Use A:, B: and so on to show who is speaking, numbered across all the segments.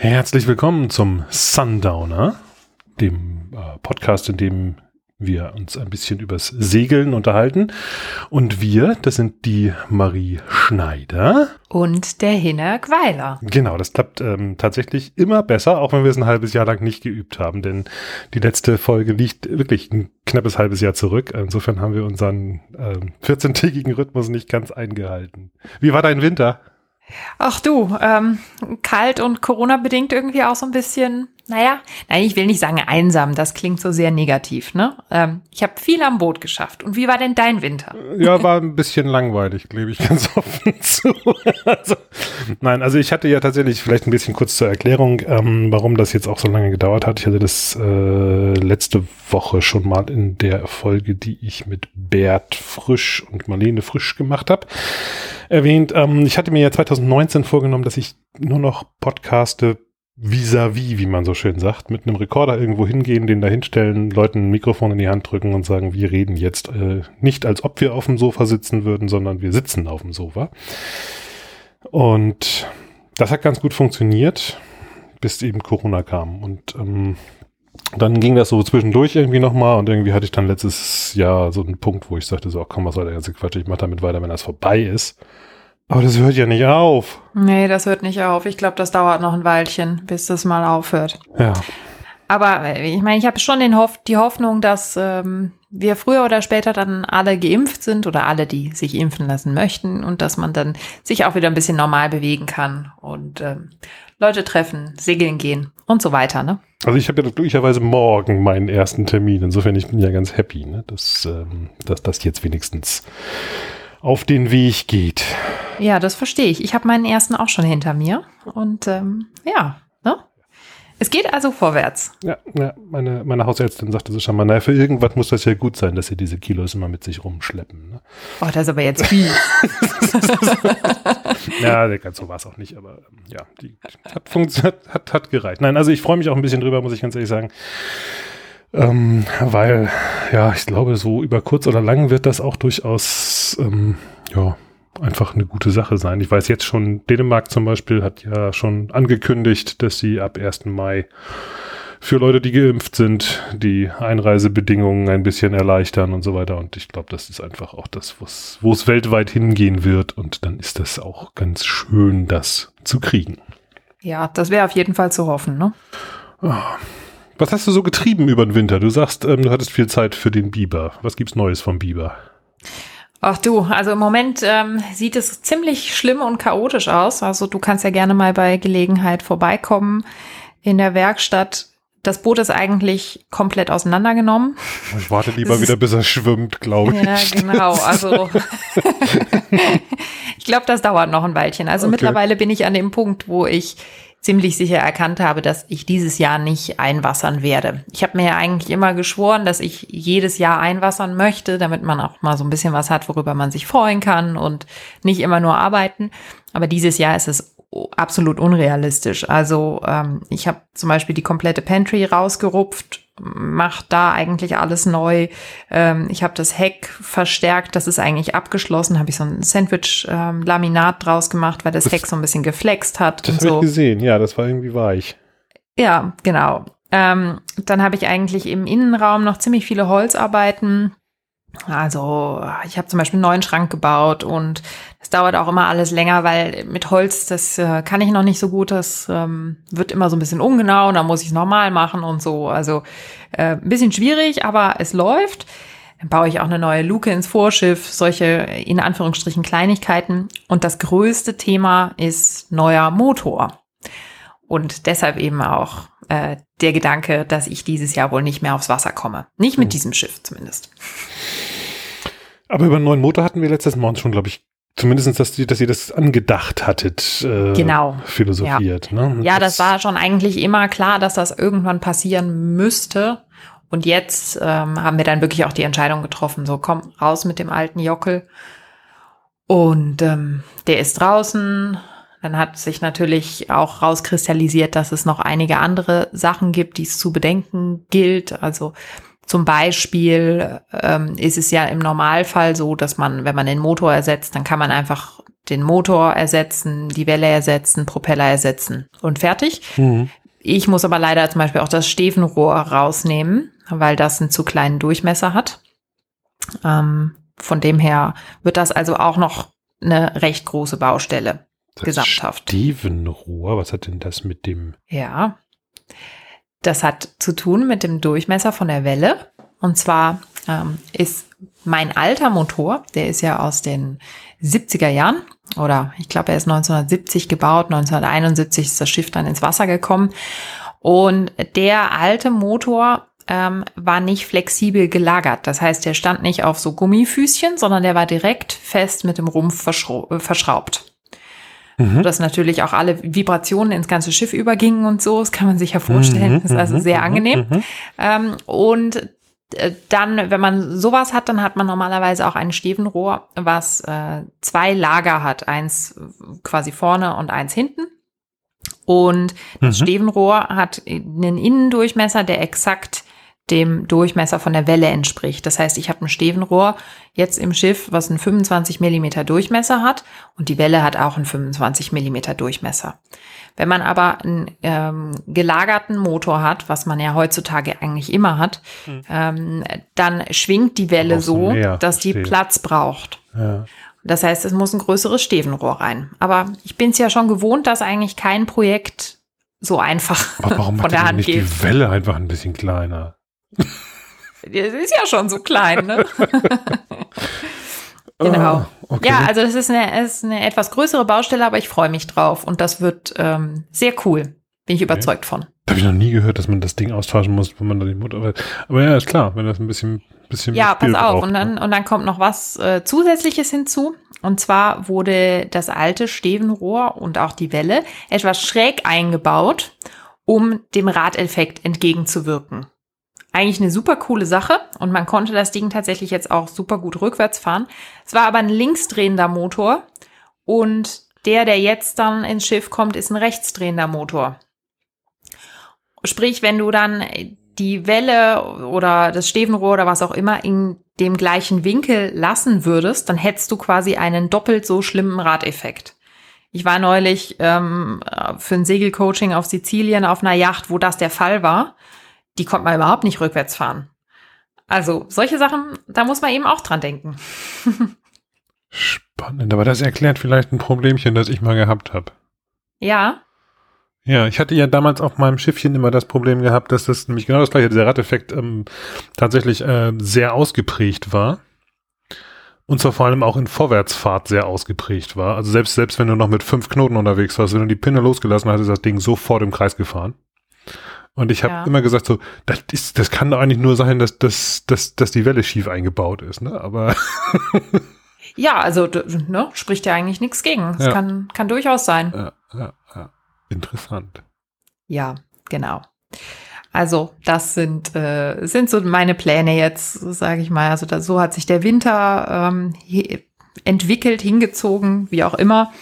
A: Herzlich willkommen zum Sundowner, dem äh, Podcast, in dem wir uns ein bisschen übers Segeln unterhalten. Und wir, das sind die Marie Schneider.
B: Und der Hinner Gweiler.
A: Genau, das klappt ähm, tatsächlich immer besser, auch wenn wir es ein halbes Jahr lang nicht geübt haben. Denn die letzte Folge liegt wirklich ein knappes halbes Jahr zurück. Insofern haben wir unseren ähm, 14-tägigen Rhythmus nicht ganz eingehalten. Wie war dein Winter?
B: Ach du, ähm, kalt und Corona-bedingt irgendwie auch so ein bisschen, naja, nein, ich will nicht sagen einsam, das klingt so sehr negativ, ne? Ähm, ich habe viel am Boot geschafft. Und wie war denn dein Winter?
A: Ja, war ein bisschen langweilig, gebe ich ganz offen zu. also, nein, also ich hatte ja tatsächlich vielleicht ein bisschen kurz zur Erklärung, ähm, warum das jetzt auch so lange gedauert hat. Ich hatte das äh, letzte Woche schon mal in der Folge, die ich mit Bert Frisch und Marlene Frisch gemacht habe erwähnt. Ähm, ich hatte mir ja 2019 vorgenommen, dass ich nur noch podcaste vis-à-vis, -vis, wie man so schön sagt, mit einem Rekorder irgendwo hingehen, den da hinstellen, Leuten ein Mikrofon in die Hand drücken und sagen, wir reden jetzt äh, nicht als ob wir auf dem Sofa sitzen würden, sondern wir sitzen auf dem Sofa. Und das hat ganz gut funktioniert, bis eben Corona kam. Und ähm, dann ging das so zwischendurch irgendwie nochmal und irgendwie hatte ich dann letztes Jahr so einen Punkt, wo ich sagte so, ach komm, was soll der ganze Quatsch, ich mache damit weiter, wenn das vorbei ist. Aber das hört ja nicht auf.
B: Nee, das hört nicht auf. Ich glaube, das dauert noch ein Weilchen, bis das mal aufhört.
A: Ja.
B: Aber äh, ich meine, ich habe schon den Hoff die Hoffnung, dass ähm, wir früher oder später dann alle geimpft sind oder alle, die sich impfen lassen möchten und dass man dann sich auch wieder ein bisschen normal bewegen kann und ähm, Leute treffen, segeln gehen und so weiter. Ne?
A: Also ich habe ja glücklicherweise morgen meinen ersten Termin. Insofern ich bin ja ganz happy, ne? dass, ähm, dass das jetzt wenigstens auf den Weg geht.
B: Ja, das verstehe ich. Ich habe meinen ersten auch schon hinter mir. Und ähm, ja, ne? Es geht also vorwärts.
A: Ja, ja meine, meine Hausärztin sagte so schon mal, naja, für irgendwas muss das ja gut sein, dass sie diese Kilos immer mit sich rumschleppen. Ne?
B: Oh, das ist aber jetzt viel.
A: ja, ganz so war es auch nicht, aber ähm, ja, die hat, funktioniert, hat, hat gereicht. Nein, also ich freue mich auch ein bisschen drüber, muss ich ganz ehrlich sagen. Ähm, weil, ja, ich glaube, so über kurz oder lang wird das auch durchaus, ähm, ja, einfach eine gute Sache sein. Ich weiß jetzt schon, Dänemark zum Beispiel hat ja schon angekündigt, dass sie ab 1. Mai für Leute, die geimpft sind, die Einreisebedingungen ein bisschen erleichtern und so weiter. Und ich glaube, das ist einfach auch das, wo es weltweit hingehen wird. Und dann ist das auch ganz schön, das zu kriegen.
B: Ja, das wäre auf jeden Fall zu hoffen, ne?
A: Oh. Was hast du so getrieben über den Winter? Du sagst, ähm, du hattest viel Zeit für den Biber. Was gibt's Neues vom Biber?
B: Ach du, also im Moment ähm, sieht es ziemlich schlimm und chaotisch aus. Also du kannst ja gerne mal bei Gelegenheit vorbeikommen in der Werkstatt. Das Boot ist eigentlich komplett auseinandergenommen.
A: Ich warte lieber das wieder, bis er schwimmt, glaube ich.
B: Ja, genau. Also ich glaube, das dauert noch ein Weilchen. Also okay. mittlerweile bin ich an dem Punkt, wo ich ziemlich sicher erkannt habe, dass ich dieses Jahr nicht einwassern werde. Ich habe mir ja eigentlich immer geschworen, dass ich jedes Jahr einwassern möchte, damit man auch mal so ein bisschen was hat, worüber man sich freuen kann und nicht immer nur arbeiten. Aber dieses Jahr ist es absolut unrealistisch. Also ähm, ich habe zum Beispiel die komplette Pantry rausgerupft macht da eigentlich alles neu. Ähm, ich habe das Heck verstärkt, das ist eigentlich abgeschlossen. Habe ich so ein Sandwich-Laminat ähm, draus gemacht, weil das, das Heck so ein bisschen geflext hat.
A: Das habe
B: so.
A: ich gesehen, ja, das war irgendwie weich.
B: Ja, genau. Ähm, dann habe ich eigentlich im Innenraum noch ziemlich viele Holzarbeiten also ich habe zum Beispiel einen neuen Schrank gebaut und es dauert auch immer alles länger, weil mit Holz, das äh, kann ich noch nicht so gut. Das ähm, wird immer so ein bisschen ungenau und dann muss ich es normal machen und so. Also äh, ein bisschen schwierig, aber es läuft. Dann baue ich auch eine neue Luke ins Vorschiff, solche in Anführungsstrichen Kleinigkeiten. Und das größte Thema ist neuer Motor. Und deshalb eben auch äh, der Gedanke, dass ich dieses Jahr wohl nicht mehr aufs Wasser komme. Nicht mit hm. diesem Schiff zumindest.
A: Aber über einen neuen Motor hatten wir letztes Mal schon, glaube ich, zumindest, dass, die, dass ihr das angedacht hattet,
B: äh, genau.
A: philosophiert.
B: Ja, ne? ja das, das, war schon eigentlich immer klar, dass das irgendwann passieren müsste. Und jetzt ähm, haben wir dann wirklich auch die Entscheidung getroffen, so komm raus mit dem alten Jockel. Und ähm, der ist draußen. Dann hat sich natürlich auch rauskristallisiert, dass es noch einige andere Sachen gibt, die es zu bedenken gilt. Also zum Beispiel ähm, ist es ja im Normalfall so, dass man, wenn man den Motor ersetzt, dann kann man einfach den Motor ersetzen, die Welle ersetzen, Propeller ersetzen und fertig. Mhm. Ich muss aber leider zum Beispiel auch das Stefenrohr rausnehmen, weil das einen zu kleinen Durchmesser hat. Ähm, von dem her wird das also auch noch eine recht große Baustelle. Das gesamthaft.
A: Stefenrohr, was hat denn das mit dem?
B: Ja, das hat zu tun mit dem Durchmesser von der Welle. Und zwar ähm, ist mein alter Motor, der ist ja aus den 70er Jahren oder ich glaube, er ist 1970 gebaut, 1971 ist das Schiff dann ins Wasser gekommen. Und der alte Motor ähm, war nicht flexibel gelagert. Das heißt, der stand nicht auf so Gummifüßchen, sondern der war direkt fest mit dem Rumpf äh, verschraubt. Mhm. Dass natürlich auch alle Vibrationen ins ganze Schiff übergingen und so. Das kann man sich ja vorstellen. Mhm. Das ist also mhm. sehr mhm. angenehm. Mhm. Ähm, und äh, dann, wenn man sowas hat, dann hat man normalerweise auch ein Stefenrohr, was äh, zwei Lager hat. Eins quasi vorne und eins hinten. Und das mhm. Stefenrohr hat einen Innendurchmesser, der exakt dem Durchmesser von der Welle entspricht. Das heißt, ich habe ein Stevenrohr jetzt im Schiff, was einen 25 Millimeter Durchmesser hat und die Welle hat auch einen 25 Millimeter Durchmesser. Wenn man aber einen ähm, gelagerten Motor hat, was man ja heutzutage eigentlich immer hat, mhm. ähm, dann schwingt die Welle so, dass die Platz braucht. Ja. Das heißt, es muss ein größeres Stevenrohr rein. Aber ich bin es ja schon gewohnt, dass eigentlich kein Projekt so einfach
A: Aber warum von der Hand nicht geht. die Welle einfach ein bisschen kleiner?
B: Das ist ja schon so klein, ne? genau. Oh, okay. Ja, also das ist eine, ist eine etwas größere Baustelle, aber ich freue mich drauf und das wird ähm, sehr cool. Bin ich okay. überzeugt von.
A: Da habe ich noch nie gehört, dass man das Ding austauschen muss, wenn man da die Mutter. Aber ja, ist klar, wenn das ein bisschen, bisschen.
B: Ja, pass auf. Braucht, und dann ne? und dann kommt noch was äh, Zusätzliches hinzu. Und zwar wurde das alte Stevenrohr und auch die Welle etwas schräg eingebaut, um dem Radeffekt entgegenzuwirken eigentlich eine super coole Sache und man konnte das Ding tatsächlich jetzt auch super gut rückwärts fahren. Es war aber ein linksdrehender Motor und der, der jetzt dann ins Schiff kommt, ist ein rechtsdrehender Motor. Sprich, wenn du dann die Welle oder das Stevenrohr oder was auch immer in dem gleichen Winkel lassen würdest, dann hättest du quasi einen doppelt so schlimmen Radeffekt. Ich war neulich ähm, für ein Segelcoaching auf Sizilien auf einer Yacht, wo das der Fall war die konnte man überhaupt nicht rückwärts fahren. Also solche Sachen, da muss man eben auch dran denken.
A: Spannend, aber das erklärt vielleicht ein Problemchen, das ich mal gehabt habe.
B: Ja.
A: Ja, ich hatte ja damals auf meinem Schiffchen immer das Problem gehabt, dass das nämlich genau das gleiche, dieser Radeffekt ähm, tatsächlich äh, sehr ausgeprägt war. Und zwar vor allem auch in Vorwärtsfahrt sehr ausgeprägt war. Also selbst, selbst wenn du noch mit fünf Knoten unterwegs warst, wenn du die Pinne losgelassen hast, ist das Ding sofort im Kreis gefahren. Und ich habe ja. immer gesagt, so, das ist, das kann doch eigentlich nur sein, dass, dass, dass, dass die Welle schief eingebaut ist, ne? Aber.
B: ja, also ne, spricht ja eigentlich nichts gegen. Das ja. kann, kann durchaus sein.
A: Ja, ja, ja. Interessant.
B: Ja, genau. Also das sind, äh, sind so meine Pläne jetzt, sage ich mal. Also da, so hat sich der Winter ähm, entwickelt, hingezogen, wie auch immer.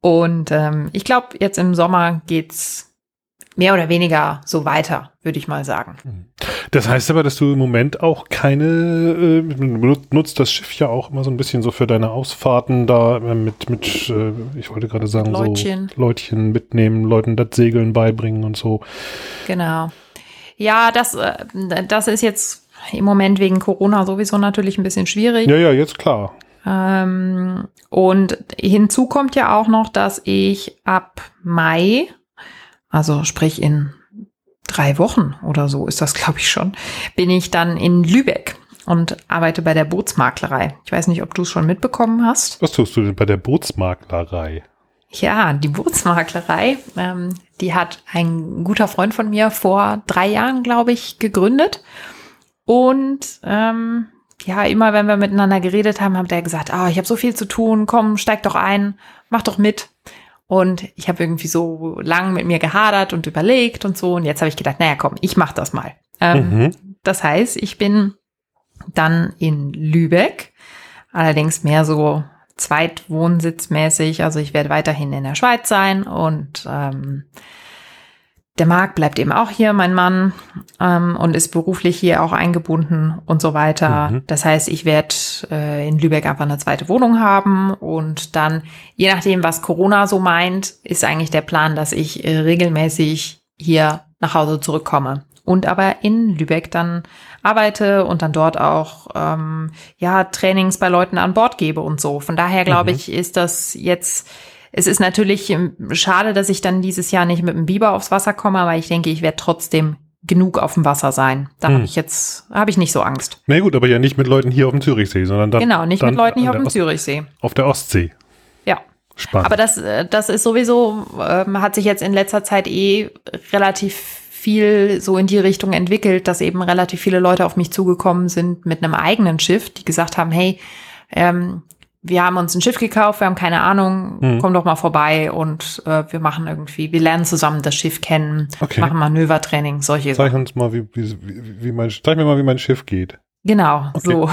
B: Und ähm, ich glaube, jetzt im Sommer geht's mehr oder weniger so weiter, würde ich mal sagen.
A: Das heißt aber, dass du im Moment auch keine, äh, nutzt das Schiff ja auch immer so ein bisschen so für deine Ausfahrten da äh, mit, mit äh, ich wollte gerade sagen, Leutchen. so Leutchen mitnehmen, Leuten das Segeln beibringen und so.
B: Genau. Ja, das, äh, das ist jetzt im Moment wegen Corona sowieso natürlich ein bisschen schwierig.
A: Ja, ja, jetzt klar.
B: Ähm, und hinzu kommt ja auch noch, dass ich ab Mai also sprich in drei Wochen oder so ist das, glaube ich schon, bin ich dann in Lübeck und arbeite bei der Bootsmaklerei. Ich weiß nicht, ob du es schon mitbekommen hast.
A: Was tust du denn bei der Bootsmaklerei?
B: Ja, die Bootsmaklerei, ähm, die hat ein guter Freund von mir vor drei Jahren, glaube ich, gegründet. Und ähm, ja, immer wenn wir miteinander geredet haben, hat er gesagt, ah, ich habe so viel zu tun, komm, steig doch ein, mach doch mit. Und ich habe irgendwie so lang mit mir gehadert und überlegt und so. Und jetzt habe ich gedacht, naja, komm, ich mach das mal. Ähm, mhm. Das heißt, ich bin dann in Lübeck, allerdings mehr so zweitwohnsitzmäßig. Also ich werde weiterhin in der Schweiz sein und ähm, der Marc bleibt eben auch hier, mein Mann, ähm, und ist beruflich hier auch eingebunden und so weiter.
A: Mhm.
B: Das heißt, ich werde äh, in Lübeck einfach eine zweite Wohnung haben und dann, je nachdem, was Corona so meint, ist eigentlich der Plan, dass ich äh, regelmäßig hier nach Hause zurückkomme und aber in Lübeck dann arbeite und dann dort auch ähm, ja Trainings bei Leuten an Bord gebe und so. Von daher glaube
A: Mhm.
B: ich, ist das jetzt es ist natürlich ähm, schade, dass ich dann dieses Jahr nicht mit dem Biber aufs Wasser komme, aber ich denke, ich werde trotzdem genug auf dem Wasser sein. Da
A: Hm.
B: habe ich jetzt habe ich nicht so Angst.
A: Na gut, aber ja nicht mit Leuten hier auf dem Zürichsee, sondern dann,
B: genau, nicht
A: dann
B: mit Leuten hier auf dem
A: Ost-
B: Zürichsee.
A: Auf der Ostsee.
B: Ja.
A: Spannend.
B: Aber das, äh, das ist sowieso, ähm, hat sich jetzt in letzter Zeit eh relativ viel so in die Richtung entwickelt, dass eben relativ viele Leute auf mich zugekommen sind mit einem eigenen Schiff, die gesagt haben, hey, ähm, wir haben uns ein Schiff gekauft, wir haben keine Ahnung,
A: Hm.
B: komm doch mal vorbei und äh, wir machen irgendwie, wir lernen zusammen das Schiff kennen,
A: Okay.
B: machen Manövertraining, solche
A: Zeig
B: Sachen.
A: uns mal, wie, wie, wie, mein, zeig mir mal, wie mein Schiff geht.
B: Genau,
A: Okay.
B: so,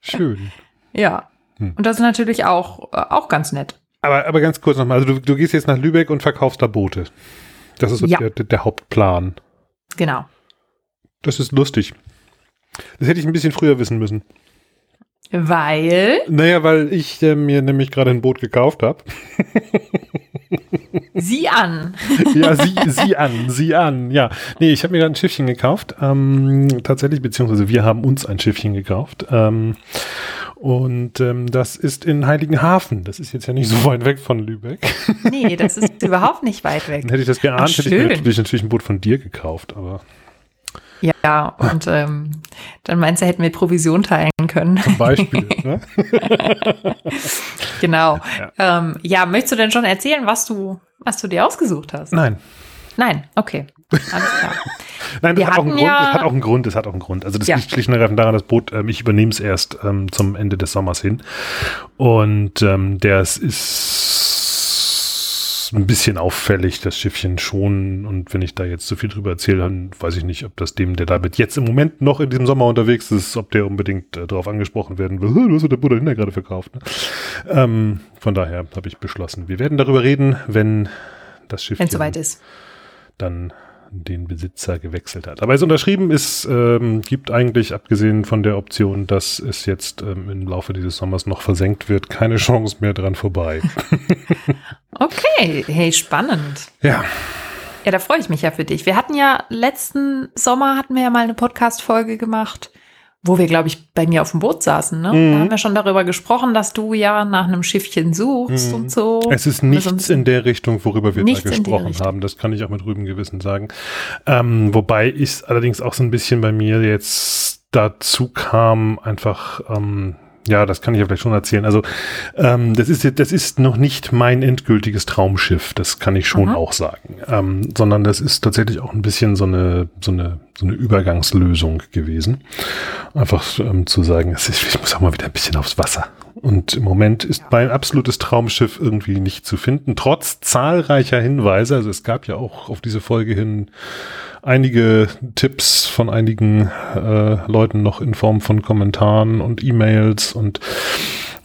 A: Schön.
B: ja.
A: Hm.
B: Und das ist natürlich auch, äh, auch ganz nett.
A: Aber, aber ganz kurz nochmal, also du, du gehst jetzt nach Lübeck und verkaufst da Boote. Das ist so
B: Ja.
A: der, der Hauptplan.
B: Genau.
A: Das ist lustig. Das hätte ich ein bisschen früher wissen müssen.
B: Weil,
A: Naja, weil ich äh, mir nämlich gerade ein Boot gekauft habe.
B: sieh an.
A: Ja, sieh, sieh an, sieh an. Ja, nee, ich habe mir gerade ein Schiffchen gekauft. Ähm, tatsächlich, beziehungsweise wir haben uns ein Schiffchen gekauft. Ähm, und ähm, das ist in Heiligenhafen. Das ist jetzt ja nicht so weit weg von Lübeck.
B: Nee, das ist überhaupt nicht weit weg.
A: Dann hätte ich das geahnt, hätte ich mir
B: schön.
A: natürlich, natürlich ein Boot von dir gekauft. Aber
B: Ja, und ähm, dann meinst du, hätten wir Provision teilen können.
A: zum Beispiel. ne?
B: genau.
A: Ja.
B: Ähm, ja, möchtest du denn schon erzählen, was du, was du dir ausgesucht hast?
A: Nein.
B: Nein, okay. Alles klar.
A: Nein, das hat auch, einen
B: hatten
A: Grund,
B: ja-
A: das hat auch einen Grund, das hat auch einen Grund. Also das
B: Ja.
A: liegt schlicht und ergreifend daran, das Boot, ähm, ich übernehme es erst ähm, zum Ende des Sommers hin. Und ähm, das ist ein bisschen auffällig, das Schiffchen schon. Und wenn ich da jetzt zu viel drüber erzähle, dann weiß ich nicht, ob das dem, der damit jetzt im Moment noch in diesem Sommer unterwegs ist, ob der unbedingt äh, darauf angesprochen werden will. Du hast doch der Bruder Hinter gerade verkauft. Ne? Ähm, von daher habe ich beschlossen, wir werden darüber reden, wenn das Schiff
B: Wenn es soweit ist.
A: dann den Besitzer gewechselt hat. Aber es unterschrieben ist, ähm, gibt eigentlich, abgesehen von der Option, dass es jetzt ähm, im Laufe dieses Sommers noch versenkt wird, keine Chance mehr dran vorbei.
B: Okay, hey, spannend.
A: ja,
B: Ja, da freue ich mich ja für dich. Wir hatten ja letzten Sommer hatten wir ja mal eine Podcast-Folge gemacht, wo wir, glaube ich, bei mir auf dem Boot saßen. Ne?
A: Mhm.
B: Da haben wir schon darüber gesprochen, dass du ja nach einem Schiffchen suchst
A: Mhm.
B: und so.
A: es ist
B: Also
A: nichts in der Richtung, worüber wir da gesprochen haben. Das kann ich auch mit rüben Gewissen sagen. Ähm, wobei ich allerdings auch so ein bisschen bei mir jetzt dazu kam, einfach, ähm, ja, das kann ich ja vielleicht schon erzählen. Also, ähm, das ist, jetzt- das ist noch nicht mein endgültiges Traumschiff. Das kann ich schon
B: Mhm.
A: auch sagen. Ähm, sondern das ist tatsächlich auch ein bisschen so eine, so eine, so eine Übergangslösung gewesen. Einfach ähm, zu sagen, es ist, ich muss auch mal wieder ein bisschen aufs Wasser. Und im Moment ist mein absolutes Traumschiff irgendwie nicht zu finden, trotz zahlreicher Hinweise. Also es gab ja auch auf diese Folge hin einige Tipps von einigen äh, Leuten noch in Form von Kommentaren und E-Mails und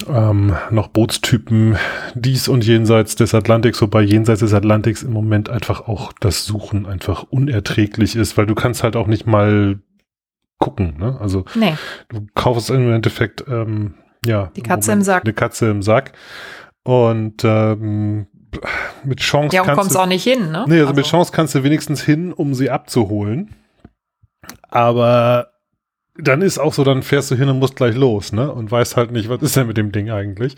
A: ähm, noch Bootstypen dies und jenseits des Atlantiks, wobei jenseits des Atlantiks im Moment einfach auch das Suchen einfach unerträglich ist, weil du kannst halt auch nicht mal gucken. Ne? Also
B: nee,
A: du kaufst im Endeffekt ähm, ja
B: Die Katze im Sack.
A: Eine Katze im Sack und ähm, mit Chance
B: ja, und
A: kannst
B: kommst
A: du
B: auch nicht hin, ne?
A: Nee, also, mit Chance kannst du wenigstens hin, um sie abzuholen. Aber dann ist auch so, dann fährst du hin und musst gleich los, ne? Und weißt halt nicht, was ist denn mit dem Ding eigentlich?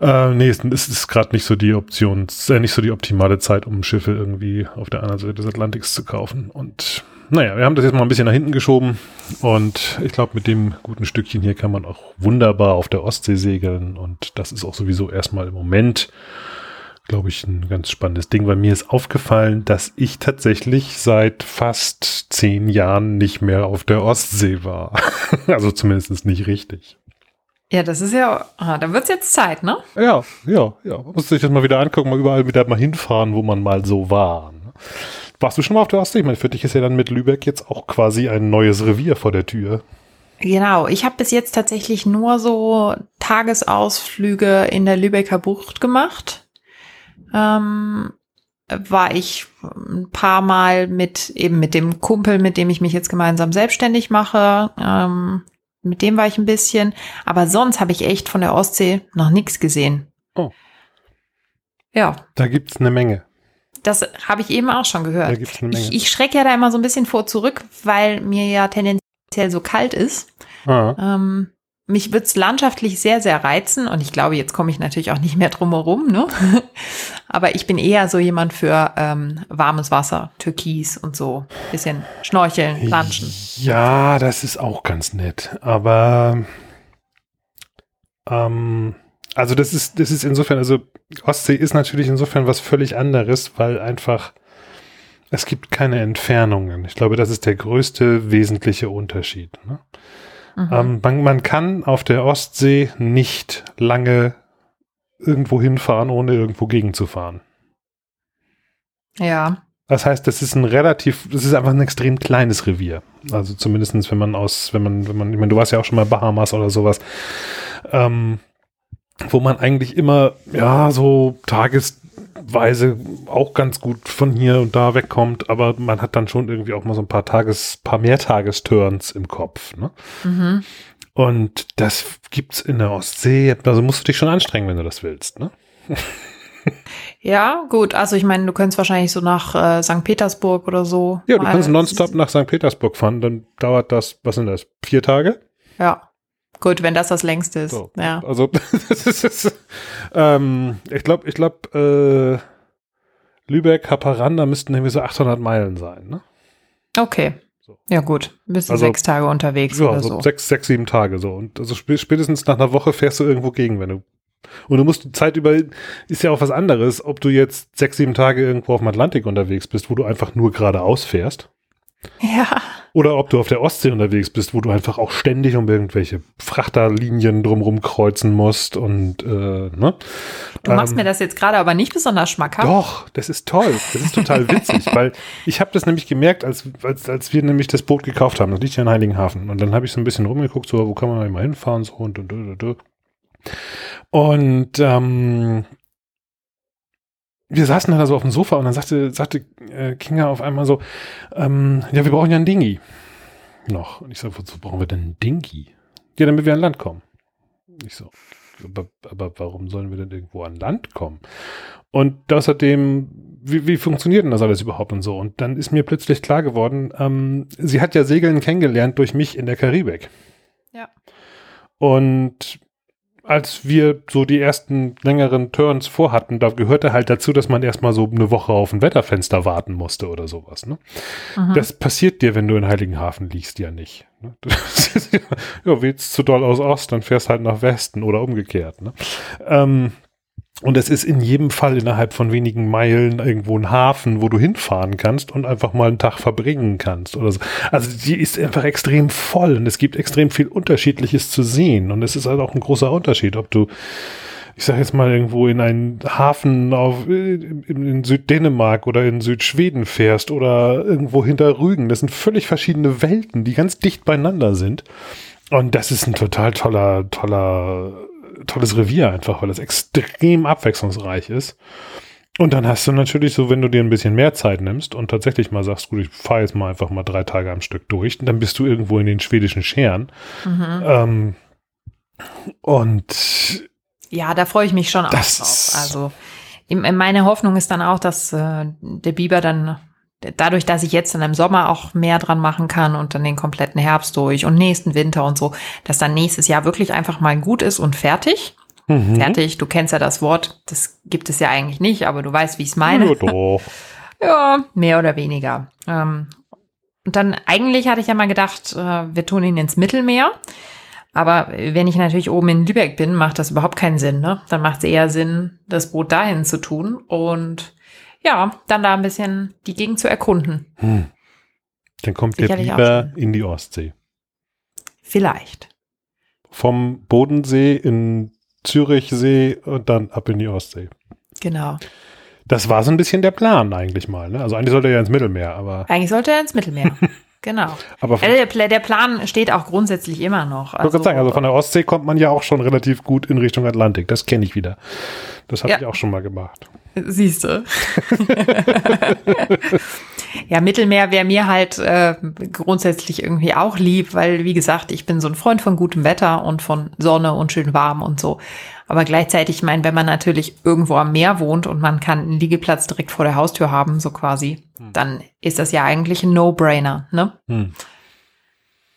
A: Äh, nee, es es ist gerade nicht so die Option, es ist ja nicht so die optimale Zeit, um Schiffe irgendwie auf der anderen Seite des Atlantiks zu kaufen. Und naja, wir haben das jetzt mal ein bisschen nach hinten geschoben und ich glaube, mit dem guten Stückchen hier kann man auch wunderbar auf der Ostsee segeln und das ist auch sowieso erstmal im Moment glaube ich, ein ganz spannendes Ding, weil mir ist aufgefallen, dass ich tatsächlich seit fast zehn Jahren nicht mehr auf der Ostsee war. also zumindest nicht richtig.
B: Ja, das ist ja, ah, da wird's jetzt Zeit, ne?
A: Ja, ja, ja. Man muss sich das mal wieder angucken, mal überall wieder mal hinfahren, wo man mal so war. ne? Warst du schon mal auf der Ostsee? Ich meine, für dich ist ja dann mit Lübeck jetzt auch quasi ein neues Revier vor der Tür.
B: Genau, ich habe bis jetzt tatsächlich nur so Tagesausflüge in der Lübecker Bucht gemacht. Ähm, war ich ein paar Mal mit eben mit dem Kumpel, mit dem ich mich jetzt gemeinsam selbstständig mache. Ähm, mit dem war ich ein bisschen. Aber sonst habe ich echt von der Ostsee noch nichts gesehen.
A: Oh.
B: Ja.
A: Da gibt's eine Menge.
B: Das habe ich eben auch schon gehört.
A: Da gibt's eine Menge.
B: Ich, ich schrecke ja da immer so ein bisschen vor zurück, weil mir ja tendenziell so kalt ist.
A: ah.
B: Ähm, mich wird's landschaftlich sehr, sehr reizen und ich glaube, jetzt komme ich natürlich auch nicht mehr drum herum, ne? Aber ich bin eher so jemand für ähm, warmes Wasser, Türkis und so. Bisschen schnorcheln, planschen.
A: Ja, das ist auch ganz nett. Aber ähm, also das ist, das ist insofern, also Ostsee ist natürlich insofern was völlig anderes, weil einfach es gibt keine Entfernungen. Ich glaube, das ist der größte wesentliche Unterschied. Ne?
B: Mhm.
A: Ähm, man, man kann auf der Ostsee nicht lange irgendwo hinfahren, ohne irgendwo gegenzufahren.
B: ja,
A: Das heißt, das ist ein relativ, das ist einfach ein extrem kleines Revier. Also zumindestens, wenn man aus, wenn man, wenn man, ich meine, du warst ja auch schon mal Bahamas oder sowas, ähm, wo man eigentlich immer, ja, so tagesweise auch ganz gut von hier und da wegkommt, aber man hat dann schon irgendwie auch mal so ein paar Tages, paar Mehrtagesturns im Kopf, ne?
B: mhm.
A: Und das gibt's in der Ostsee, also musst du dich schon anstrengen, wenn du das willst, ne?
B: ja, gut. Also ich meine, du könntest wahrscheinlich so nach äh, St. Petersburg oder so.
A: Ja, du kannst nonstop nach St. Petersburg fahren, dann dauert das, was sind das, vier Tage?
B: Ja. Gut, wenn das das längste ist.
A: So.
B: Ja.
A: Also, das ist, ähm, ich glaube, ich glaube, äh, Lübeck, Haparanda müssten irgendwie so 800 Meilen sein, ne?
B: Okay.
A: So.
B: Ja, gut. Bist du
A: Also-
B: sechs Tage unterwegs
A: Ja,
B: oder
A: so,
B: so.
A: sechs, sechs, sieben Tage so. Und also sp spätestens nach einer Woche fährst du irgendwo gegen, wenn du. Und du musst die Zeit über, ist ja auch was anderes, ob du jetzt sechs, sieben Tage irgendwo auf dem Atlantik unterwegs bist, wo du einfach nur geradeaus fährst.
B: Ja.
A: Oder ob du auf der Ostsee unterwegs bist, wo du einfach auch ständig um irgendwelche Frachterlinien drumrum kreuzen musst und, äh, ne?
B: Du machst
A: Ähm,
B: mir das jetzt gerade aber nicht besonders schmackhaft.
A: Doch, das ist toll. Das ist total witzig, weil ich habe das nämlich gemerkt, als, als, als wir nämlich das Boot gekauft haben. Das liegt ja in Heiligenhafen. Und dann habe ich so ein bisschen rumgeguckt, so, wo kann man denn mal hinfahren, so und und und und. Und ähm, wir saßen dann da so auf dem Sofa und dann sagte, sagte äh, Kinga auf einmal so, ähm, ja, wir brauchen ja ein Dingi noch. Und ich so, wozu brauchen wir denn ein Dingi? Ja, damit wir an Land kommen. Ich so, aber, aber warum sollen wir denn irgendwo an Land kommen? Und außerdem, wie, wie funktioniert denn das alles überhaupt und so? Und dann ist mir plötzlich klar geworden, ähm, sie hat ja Segeln kennengelernt durch mich in der Karibik.
B: Ja.
A: Und als wir so die ersten längeren Turns vorhatten, da gehörte halt dazu, dass man erstmal so eine Woche auf ein Wetterfenster warten musste oder sowas. Ne?
B: Mhm.
A: Das passiert dir, wenn du in Heiligenhafen liegst, ja nicht. Ne? Ja, willst zu doll aus Ost, dann fährst halt nach Westen oder umgekehrt. Ne? Ähm, und es ist in jedem Fall innerhalb von wenigen Meilen irgendwo ein Hafen, wo du hinfahren kannst und einfach mal einen Tag verbringen kannst oder so. Also die ist einfach extrem voll und es gibt extrem viel Unterschiedliches zu sehen. Und es ist halt auch ein großer Unterschied, ob du, ich sag jetzt mal, irgendwo in einen Hafen auf, in, in Süddänemark oder in Südschweden fährst oder irgendwo hinter Rügen. Das sind völlig verschiedene Welten, die ganz dicht beieinander sind. Und das ist ein total toller, toller, tolles Revier einfach, weil das extrem abwechslungsreich ist. Und dann hast du natürlich so, wenn du dir ein bisschen mehr Zeit nimmst und tatsächlich mal sagst, gut, ich fahre jetzt mal einfach mal drei Tage am Stück durch, dann bist du irgendwo in den schwedischen Scheren.
B: Mhm.
A: Ähm, und
B: Ja, da freue ich mich schon auch
A: Das
B: drauf. Also meine Hoffnung ist dann auch, dass äh, der Biber dann dadurch, dass ich jetzt dann im Sommer auch mehr dran machen kann und dann den kompletten Herbst durch und nächsten Winter und so, dass dann nächstes Jahr wirklich einfach mal gut ist und fertig.
A: mhm.
B: Fertig, du kennst ja das Wort, das gibt es ja eigentlich nicht, aber du weißt, wie ich es meine.
A: Ja, doch.
B: Ja, mehr oder weniger. Ähm, und dann eigentlich hatte ich ja mal gedacht, äh, wir tun ihn ins Mittelmeer. Aber wenn ich natürlich oben in Lübeck bin, macht das überhaupt keinen Sinn. Ne? Dann macht es eher Sinn, das Boot dahin zu tun und ja, dann da ein bisschen die Gegend zu erkunden.
A: Hm. Dann kommt der
B: Sicherlich auch
A: Biber in die Ostsee.
B: Vielleicht.
A: Vom Bodensee in Zürichsee und dann ab in die Ostsee.
B: Genau.
A: Das war so ein bisschen der Plan eigentlich mal. Ne? Also eigentlich sollte er ja ins Mittelmeer, aber
B: Eigentlich sollte er ins Mittelmeer. Genau.
A: Aber von,
B: Also der, Plan steht auch grundsätzlich immer noch.
A: ich wollte gerade sagen, also von der Ostsee kommt man ja auch schon relativ gut in Richtung Atlantik. Das kenne ich wieder. Das habe
B: Ja.
A: ich auch schon mal gemacht.
B: Siehst du. ja, Mittelmeer wäre mir halt äh, grundsätzlich irgendwie auch lieb, weil, wie gesagt, ich bin so ein Freund von gutem Wetter und von Sonne und schön warm und so. Aber gleichzeitig, ich meine, wenn man natürlich irgendwo am Meer wohnt und man kann einen Liegeplatz direkt vor der Haustür haben, so quasi, dann ist das ja eigentlich ein No-Brainer, ne?
A: Hm.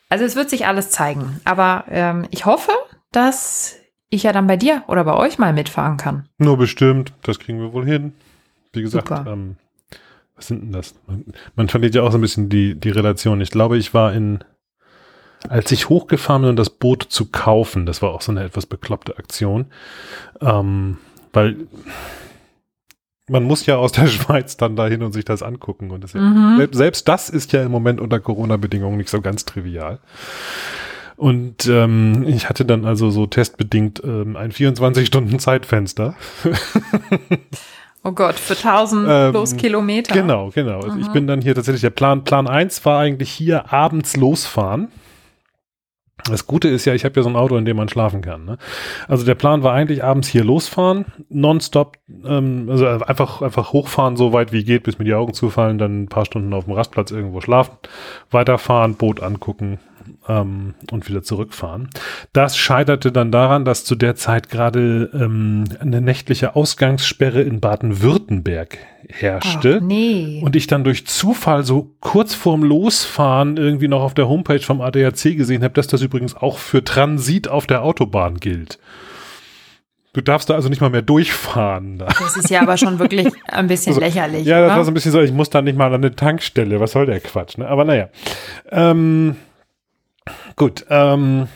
B: Also es wird sich alles zeigen. Aber ähm, ich hoffe, dass ich ja dann bei dir oder bei euch mal mitfahren kann.
A: Nur bestimmt, das kriegen wir wohl hin. Wie gesagt, ähm, was sind denn das? Man, man verliert ja auch so ein bisschen die, die Relation. Ich glaube, ich war in, als ich hochgefahren bin, um das Boot zu kaufen, das war auch so eine etwas bekloppte Aktion, ähm, weil man muss ja aus der Schweiz dann dahin und sich das angucken. Und das ja,
B: Mhm.
A: selbst, selbst das ist ja im Moment unter Corona-Bedingungen nicht so ganz trivial. Und ähm, ich hatte dann also so testbedingt ähm, ein 24-Stunden-Zeitfenster.
B: Oh Gott, für 1000
A: Ähm,
B: plus Kilometer.
A: Genau, genau. Also ich
B: Mhm.
A: bin dann hier tatsächlich, der Plan, Plan 1 war eigentlich hier abends losfahren. Das Gute ist ja, ich habe ja so ein Auto, in dem man schlafen kann. Ne? Also der Plan war eigentlich abends hier losfahren, nonstop, ähm, also einfach, einfach hochfahren, so weit wie geht, bis mir die Augen zufallen, dann ein paar Stunden auf dem Rastplatz irgendwo schlafen, weiterfahren, Boot angucken ähm, und wieder zurückfahren. Das scheiterte dann daran, dass zu der Zeit gerade ähm, eine nächtliche Ausgangssperre in Baden-Württemberg
B: Ach,
A: herrschte.
B: nee.
A: Und ich dann durch Zufall so kurz vorm Losfahren irgendwie noch auf der Homepage vom ADAC gesehen habe, dass das übrigens auch für Transit auf der Autobahn gilt. Du darfst da also nicht mal mehr durchfahren. Da.
B: das ist ja aber schon wirklich ein bisschen lächerlich.
A: Also, Ja, das
B: oder?
A: war so ein bisschen so, ich muss da nicht mal an eine Tankstelle. Was soll der Quatsch? Ne? Aber naja. Ähm, gut. Ähm,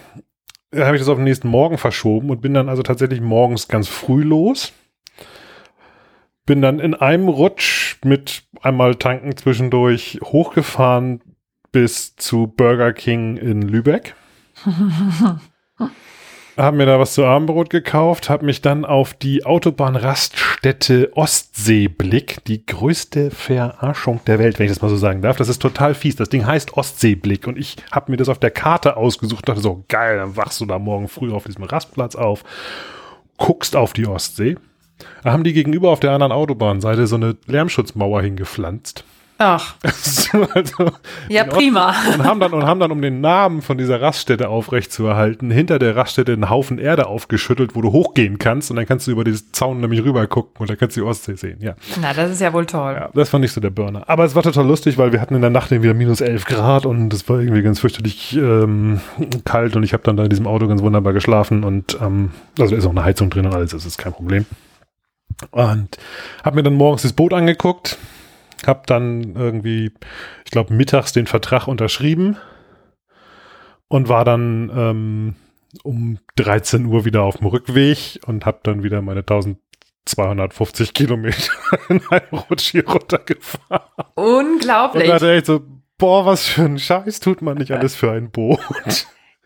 A: dann habe ich das auf den nächsten Morgen verschoben und bin dann also tatsächlich morgens ganz früh los. Bin dann in einem Rutsch mit einmal tanken zwischendurch hochgefahren bis zu Burger King in Lübeck. Hab mir da was zu Abendbrot gekauft, hab mich dann auf die Autobahnraststätte Ostseeblick, die größte Verarschung der Welt, wenn ich das mal so sagen darf. Das ist total fies. Das Ding heißt Ostseeblick und ich hab mir das auf der Karte ausgesucht und dachte so, geil, dann wachst du da morgen früh auf diesem Rastplatz auf, guckst auf die Ostsee. Da haben die gegenüber auf der anderen Autobahnseite so eine Lärmschutzmauer hingepflanzt.
B: Ach,
A: also,
B: ja, prima.
A: und haben dann und haben dann um den Namen von dieser Raststätte aufrechtzuerhalten hinter der Raststätte einen Haufen Erde aufgeschüttelt, wo du hochgehen kannst und dann kannst du über diesen Zaun nämlich rüber gucken und dann kannst du die Ostsee sehen. Ja,
B: Na, das ist ja wohl toll.
A: ja, das war nicht so der Burner. Aber es war total lustig, weil wir hatten in der Nacht irgendwie minus 11 Grad und es war irgendwie ganz fürchterlich ähm, kalt und ich habe dann da in diesem Auto ganz wunderbar geschlafen und ähm, also da ist auch eine Heizung drin und alles, das ist kein Problem. Und habe mir dann morgens das Boot angeguckt, habe dann irgendwie, ich glaube, mittags den Vertrag unterschrieben und war dann ähm, um 13 Uhr wieder auf dem Rückweg und habe dann wieder meine 1250 Kilometer in einem Rutsch hier runtergefahren. Und
B: Unglaublich.
A: da dachte ich so, boah, was für ein Scheiß tut man nicht alles für ein Boot.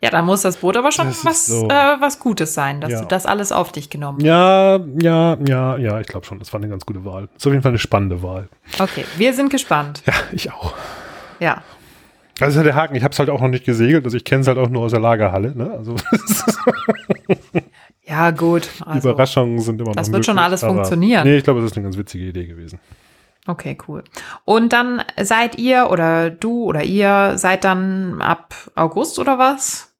B: Ja, da muss das Boot aber schon
A: Das
B: was,
A: so.
B: äh, was Gutes sein, dass
A: Ja.
B: du das alles auf dich genommen hast.
A: Ja, ja, ja, ja, ich glaube schon, das war eine ganz gute Wahl. Ist auf jeden Fall eine spannende Wahl.
B: Okay, wir sind gespannt.
A: Ja, ich auch.
B: Ja.
A: Das ist ja der Haken. Ich habe es halt auch noch nicht gesegelt. Also ich kenne es halt auch nur aus der Lagerhalle. Ne? Also
B: Ja, gut. Also,
A: Überraschungen sind immer
B: das wird schon
A: möglich,
B: alles
A: aber-
B: funktionieren.
A: Nee, ich glaube, das ist eine ganz witzige Idee gewesen.
B: Okay, cool. Und dann seid ihr oder du oder ihr seid dann ab August oder was?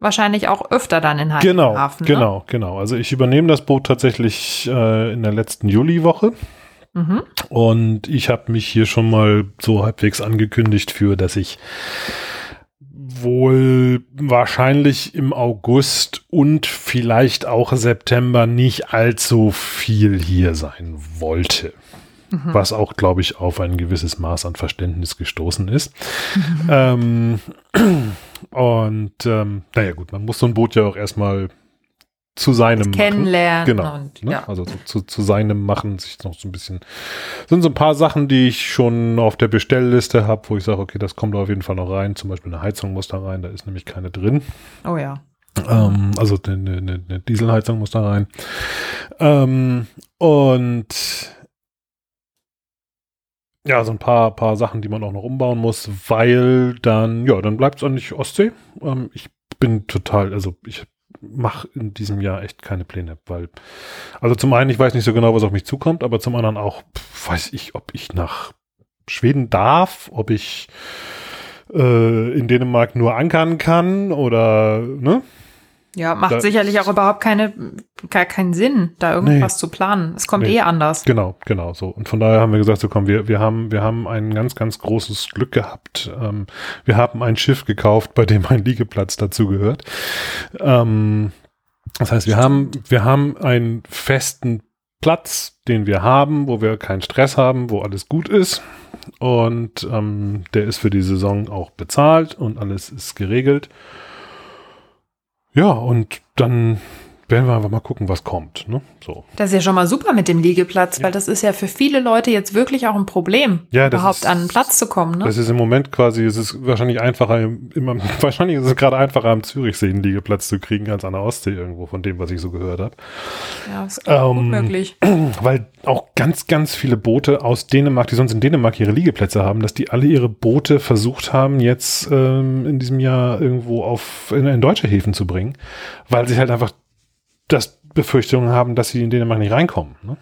B: Wahrscheinlich auch öfter dann in
A: Genau,
B: Heiligenhafen. Ne?
A: genau, genau. Also ich übernehme das Boot tatsächlich äh, in der letzten Juliwoche.
B: Mhm.
A: Und ich habe mich hier schon mal so halbwegs angekündigt für, dass ich wohl wahrscheinlich im August und vielleicht auch September nicht allzu viel hier sein wollte.
B: Mhm.
A: Was auch, glaube ich, auf ein gewisses Maß an Verständnis gestoßen ist. ähm, und ähm, naja gut, man muss so ein Boot ja auch erstmal zu seinem.
B: Kennenlernen
A: Genau.
B: und
A: Ne?
B: ja.
A: Also so, zu, zu seinem machen, sich noch so ein bisschen. Sind so ein paar Sachen, die ich schon auf der Bestellliste habe, wo ich sage, okay, das kommt auf jeden Fall noch rein. Zum Beispiel eine Heizung muss da rein, da ist nämlich keine drin.
B: Oh ja.
A: Ähm, also eine, eine, eine Dieselheizung muss da rein. Ähm, und ja, so ein paar, paar Sachen, die man auch noch umbauen muss, weil dann, ja, dann bleibt es nicht Ostsee. Ähm, ich bin total, also ich mache in diesem Jahr echt keine Pläne, weil, also zum einen, ich weiß nicht so genau, was auf mich zukommt, aber zum anderen auch, weiß ich, ob ich nach Schweden darf, ob ich äh, in Dänemark nur ankern kann oder, ne?
B: Ja, macht
A: Da-
B: sicherlich auch überhaupt keine, gar keinen Sinn, da irgendwas zu planen. Es kommt
A: Nee.
B: eh anders.
A: Genau, genau so. Und von daher haben wir gesagt, so komm, wir, wir haben, wir haben ein ganz, ganz großes Glück gehabt. Ähm, wir haben ein Schiff gekauft, bei dem ein Liegeplatz dazu gehört. Ähm, das heißt, wir haben, wir haben einen festen Platz, den wir haben, wo wir keinen Stress haben, wo alles gut ist. Und ähm, der ist für die Saison auch bezahlt und alles ist geregelt. Ja, und dann werden wir einfach mal gucken, was kommt. Ne? So.
B: Das ist ja schon mal super mit dem Liegeplatz, weil das ist ja für viele Leute jetzt wirklich auch ein Problem,
A: Ja,
B: überhaupt
A: ist-
B: an einen Platz zu kommen. Ne?
A: Das ist im Moment quasi, es ist wahrscheinlich einfacher, im- immer, wahrscheinlich ist es gerade einfacher am Zürichsee einen Liegeplatz zu kriegen als an der Ostsee irgendwo, von dem, was ich so gehört habe.
B: Ja, ist gut
A: Ähm,
B: möglich.
A: Weil auch ganz, ganz viele Boote aus Dänemark, die sonst in Dänemark ihre Liegeplätze haben, dass die alle ihre Boote versucht haben, jetzt ähm, in diesem Jahr irgendwo auf in, in deutsche Häfen zu bringen, weil sie halt einfach das Befürchtungen haben, dass sie in Dänemark nicht reinkommen. Ne?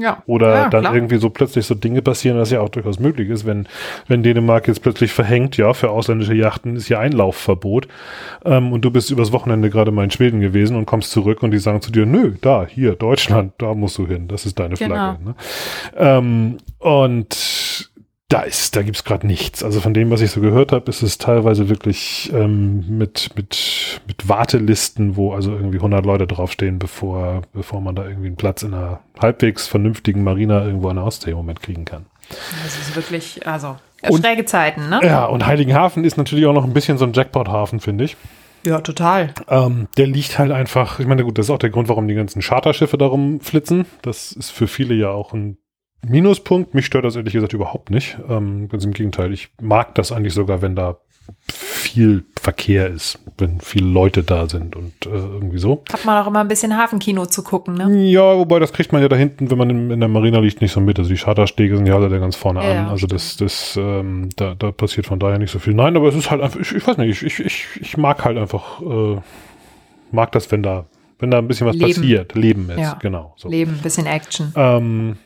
B: Ja.
A: Oder
B: ja,
A: dann
B: klar.
A: irgendwie so plötzlich so Dinge passieren, was ja auch durchaus möglich ist, wenn, wenn Dänemark jetzt plötzlich verhängt, ja, für ausländische Yachten ist hier Einlaufverbot ähm, und du bist übers Wochenende gerade mal in Schweden gewesen und kommst zurück und die sagen zu dir, nö, da, hier, Deutschland, da musst du hin, das ist deine
B: Genau.
A: Flagge. Ne? Ähm, und da ist, da gibt's gerade nichts. Also von dem, was ich so gehört habe, ist es teilweise wirklich ähm, mit, mit, mit Wartelisten, wo also irgendwie 100 Leute draufstehen, bevor, bevor man da irgendwie einen Platz in einer halbwegs vernünftigen Marina irgendwo an der Ostsee im Moment kriegen kann.
B: Das ist wirklich, also,
A: Und-
B: schräge Zeiten, ne?
A: Ja, und Heiligenhafen ist natürlich auch noch ein bisschen so ein Jackpot-Hafen, finde ich.
B: Ja, total.
A: Ähm, der liegt halt einfach, ich meine, gut, das ist auch der Grund, warum die ganzen Charterschiffe darum flitzen. Das ist für viele ja auch ein Minuspunkt. Mich stört das ehrlich gesagt überhaupt nicht. Ähm, ganz im Gegenteil, ich mag das eigentlich sogar, wenn da viel Verkehr ist, wenn viele Leute da sind und äh, irgendwie so.
B: Hat man auch immer ein bisschen Hafenkino zu gucken, ne?
A: Ja, wobei das kriegt man ja da hinten, wenn man in, in der Marina liegt, nicht so mit. Also die Charterstege sind ja alle da ganz vorne
B: Ja,
A: an. Also das, das, ähm, da, da passiert von daher nicht so viel. Nein, aber es ist halt einfach, ich, ich weiß nicht, ich, ich, ich, mag halt einfach, äh, mag das, wenn da, wenn da ein bisschen was
B: Leben.
A: passiert. Leben ist,
B: Ja.
A: genau. So.
B: Leben, ein bisschen Action.
A: Ähm,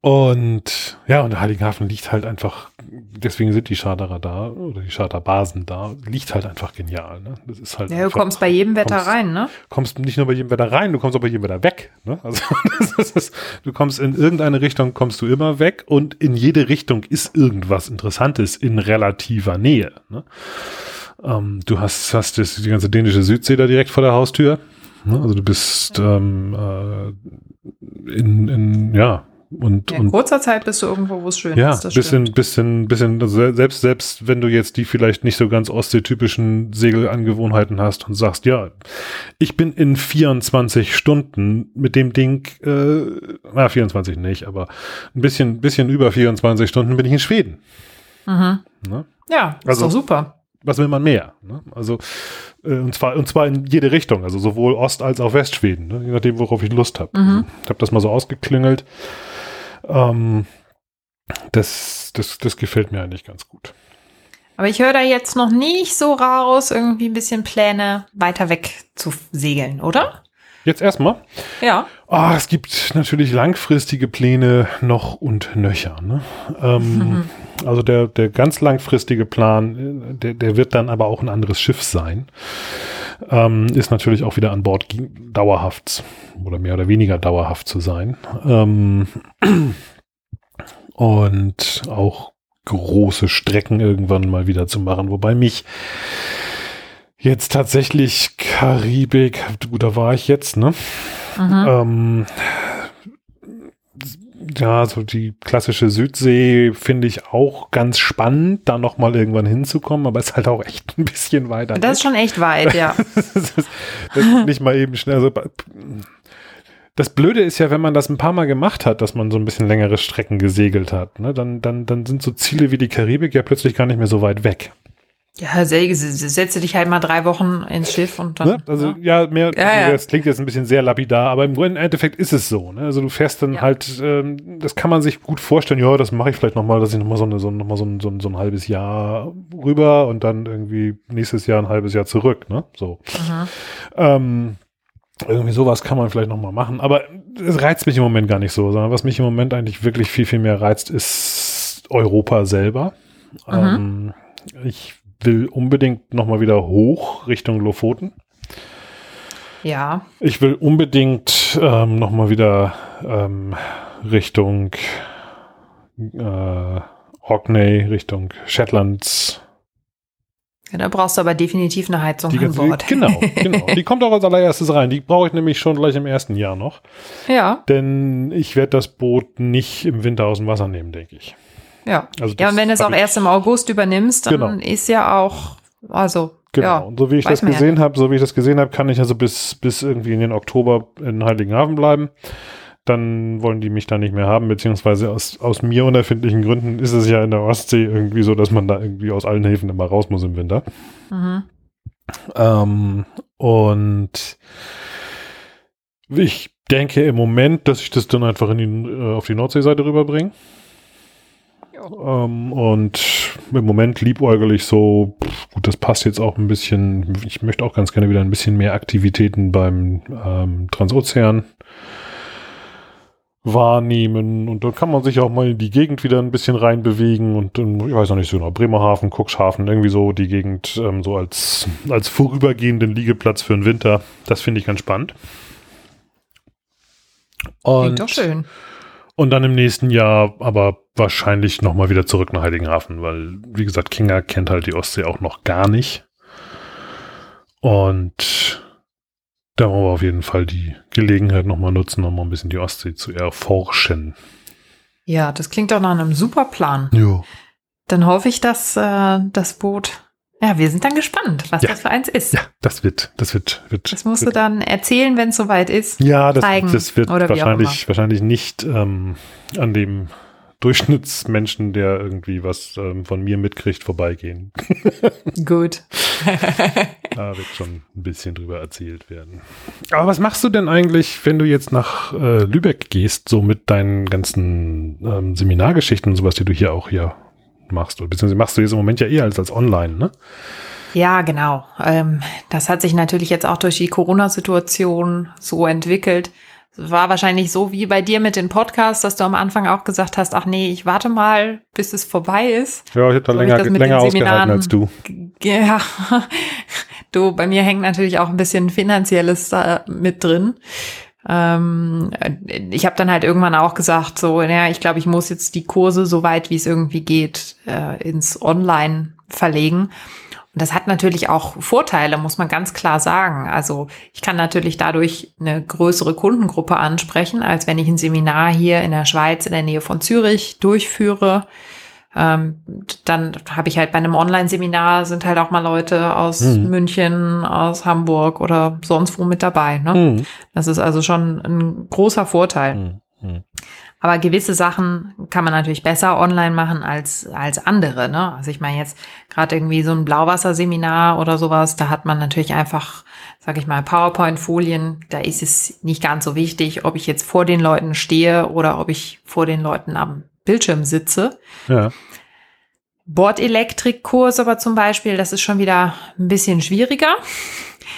A: und ja, und der Heiligenhafen liegt halt einfach, deswegen sind die Charterer da oder die Charterbasen da, liegt halt einfach genial. Ne? Das ist halt
B: Ja, du
A: einfach,
B: kommst bei jedem Wetter
A: kommst-
B: rein, ne?
A: kommst nicht nur bei jedem Wetter rein, du kommst auch bei jedem Wetter weg. Ne? Also das ist, du kommst in irgendeine Richtung, kommst du immer weg und in jede Richtung ist irgendwas Interessantes in relativer Nähe. Ne? Ähm, du hast, hast das, die ganze dänische Südsee da direkt vor der Haustür. Ne? Also du bist ähm, äh, in, in, ja, und,
B: Ja, in
A: und
B: kurzer Zeit bist du irgendwo, wo es schön
A: ja,
B: ist. Das
A: bisschen,
B: stimmt.
A: bisschen, bisschen, also se- selbst, selbst wenn du jetzt die vielleicht nicht so ganz ostseetypischen Segelangewohnheiten hast und sagst, ja, ich bin in 24 Stunden mit dem Ding, äh, na, 24 nicht, aber ein bisschen, bisschen über 24 Stunden bin ich in Schweden.
B: Mhm.
A: Ne?
B: Ja, ist
A: Also-
B: doch super.
A: Was will man mehr? Ne? Also, äh, und zwar, und zwar in jede Richtung, also sowohl Ost- als auch Westschweden, ne? je nachdem, worauf ich Lust habe.
B: Mhm.
A: Ich habe das mal so ausgeklingelt. Ähm, das, das, das gefällt mir eigentlich ganz gut.
B: Aber ich höre da jetzt noch nicht so raus, irgendwie ein bisschen Pläne, weiter weg zu segeln, oder?
A: Jetzt erstmal.
B: Ja.
A: Ah, es gibt natürlich langfristige Pläne noch und nöcher. Ne? Ähm, Also der, der ganz langfristige Plan, äh, der, der wird dann aber auch ein anderes Schiff sein. Ähm, ist natürlich auch wieder an Bord dauerhaft oder mehr oder weniger dauerhaft zu sein. Ähm, und auch große Strecken irgendwann mal wieder zu machen. Wobei mich jetzt tatsächlich Karibik, gut, da war ich jetzt, ne?
B: Mhm.
A: Ähm, ja, so die klassische Südsee finde ich auch ganz spannend, da nochmal irgendwann hinzukommen, aber ist halt auch echt ein bisschen weiter.
B: Das ist schon echt weit, ja.
A: das ist, das ist nicht mal eben schnell. Also, das Blöde ist ja, wenn man das ein paar Mal gemacht hat, dass man so ein bisschen längere Strecken gesegelt hat, ne, dann, dann, dann sind so Ziele wie die Karibik ja plötzlich gar nicht mehr so weit weg.
B: Ja, setze dich halt mal drei Wochen ins Schiff und dann. Ne?
A: Also ja, mehr, ja, das klingt jetzt ein bisschen sehr lapidar, aber im Endeffekt ist es so. Ne? Also du fährst dann halt, ähm, das kann man sich gut vorstellen, ja, das mache ich vielleicht nochmal, dass ich nochmal so, eine, so, noch mal so, ein, so, ein, so ein halbes Jahr rüber und dann irgendwie nächstes Jahr ein halbes Jahr zurück, ne? So. Mhm. Ähm, irgendwie sowas kann man vielleicht nochmal machen, aber es reizt mich im Moment gar nicht so, sondern was mich im Moment eigentlich wirklich viel, viel mehr reizt, ist Europa selber. Mhm. Ähm, ich will unbedingt nochmal wieder hoch Richtung Lofoten.
B: Ja.
A: Ich will unbedingt ähm, nochmal wieder ähm, Richtung äh, Orkney, Richtung Shetlands.
B: Ja, da brauchst du aber definitiv eine Heizung
A: die,
B: an Bord.
A: Genau, genau. Die kommt auch als allererstes rein. Die brauche ich nämlich schon gleich im ersten Jahr noch.
B: Ja.
A: Denn ich werde das Boot nicht im Winter aus dem Wasser nehmen, denke ich.
B: Ja. Also ja, und wenn du es auch erst im August übernimmst, dann genau. ist ja auch, also.
A: Genau.
B: Ja,
A: und so wie ich das gesehen ja habe, so wie ich das gesehen habe, kann ich also bis, bis irgendwie in den Oktober in Heiligenhafen bleiben. Dann wollen die mich da nicht mehr haben, beziehungsweise aus, aus mir unerfindlichen Gründen ist es ja in der Ostsee irgendwie so, dass man da irgendwie aus allen Häfen immer raus muss im Winter. Mhm. Ähm, und ich denke im Moment, dass ich das dann einfach in die, äh, auf die Nordseeseite rüberbringe. Ähm, und im Moment liebäugel ich so, gut, das passt jetzt auch ein bisschen. Ich möchte auch ganz gerne wieder ein bisschen mehr Aktivitäten beim ähm, Transozean wahrnehmen und dann kann man sich auch mal in die Gegend wieder ein bisschen reinbewegen und ich weiß noch nicht so genau, Bremerhaven, Cuxhaven, irgendwie so die Gegend ähm, so als, als vorübergehenden Liegeplatz für den Winter. Das finde ich ganz spannend.
B: Und, Klingt doch schön.
A: Und dann im nächsten Jahr aber wahrscheinlich nochmal wieder zurück nach Heiligenhafen, weil, wie gesagt, Kinga kennt halt die Ostsee auch noch gar nicht. Und da wollen wir auf jeden Fall die Gelegenheit nochmal nutzen, nochmal ein bisschen die Ostsee zu erforschen.
B: Ja, das klingt doch nach einem super Plan.
A: Jo.
B: Dann hoffe ich, dass äh, das Boot ja, wir sind dann gespannt, was ja. das für eins ist.
A: Ja, das wird, das wird, wird.
B: Das musst
A: wird.
B: du dann erzählen, wenn es soweit ist.
A: Ja, das, zeigen, das wird wahrscheinlich, wahrscheinlich nicht ähm, an dem Durchschnittsmenschen, der irgendwie was ähm, von mir mitkriegt, vorbeigehen.
B: Gut.
A: da wird schon ein bisschen drüber erzählt werden. Aber was machst du denn eigentlich, wenn du jetzt nach äh, Lübeck gehst, so mit deinen ganzen ähm, Seminargeschichten und sowas, die du hier auch hier machst. Beziehungsweise machst du jetzt im Moment ja eher als, als online, ne?
B: Ja, genau. Ähm, das hat sich natürlich jetzt auch durch die Corona-Situation so entwickelt. War wahrscheinlich so wie bei dir mit den Podcasts, dass du am Anfang auch gesagt hast, ach nee, ich warte mal, bis es vorbei ist.
A: Ja, ich hätte da länger, länger ausgehalten als du.
B: Ja, du, bei mir hängt natürlich auch ein bisschen Finanzielles da mit drin. Ähm, ich habe dann halt irgendwann auch gesagt, so, naja, ich glaube, ich muss jetzt die Kurse so weit, wie es irgendwie geht, äh, ins Online verlegen. Und das hat natürlich auch Vorteile, muss man ganz klar sagen. Also ich kann natürlich dadurch eine größere Kundengruppe ansprechen, als wenn ich ein Seminar hier in der Schweiz in der Nähe von Zürich durchführe. Ähm, dann habe ich halt bei einem Online-Seminar sind halt auch mal Leute aus mhm. München, aus Hamburg oder sonst wo mit dabei. Ne? Mhm. Das ist also schon ein großer Vorteil. Mhm. mhm. Aber gewisse Sachen kann man natürlich besser online machen als, als andere. Ne? Also ich meine jetzt gerade irgendwie so ein Blauwasserseminar oder sowas, da hat man natürlich einfach, sag ich mal, PowerPoint-Folien. Da ist es nicht ganz so wichtig, ob ich jetzt vor den Leuten stehe oder ob ich vor den Leuten am Bildschirm sitze.
A: Ja.
B: Bordelektrikkurs aber zum Beispiel, das ist schon wieder ein bisschen schwieriger.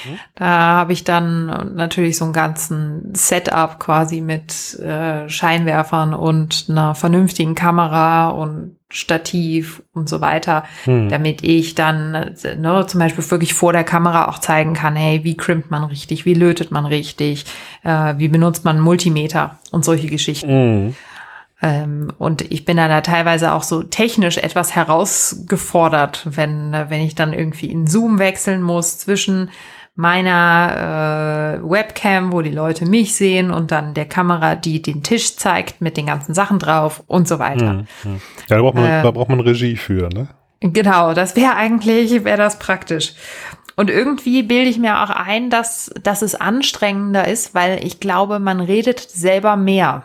B: Mhm. Da habe ich dann natürlich so einen ganzen Setup quasi mit äh, Scheinwerfern und einer vernünftigen Kamera und Stativ und so weiter, hm. damit ich dann ne, zum Beispiel wirklich vor der Kamera auch zeigen kann, hey, wie crimpt man richtig, wie lötet man richtig, äh, wie benutzt man Multimeter und solche Geschichten. Hm. Ähm, und ich bin da teilweise auch so technisch etwas herausgefordert, wenn, wenn ich dann irgendwie in Zoom wechseln muss zwischen meiner äh, Webcam, wo die Leute mich sehen und dann der Kamera, die den Tisch zeigt mit den ganzen Sachen drauf und so weiter. Mhm.
A: mhm. Ja, da braucht man, äh, da braucht man Regie für, ne?
B: Genau, das wäre eigentlich, wäre das praktisch. Und irgendwie bilde ich mir auch ein, dass, dass es anstrengender ist, weil ich glaube, man redet selber mehr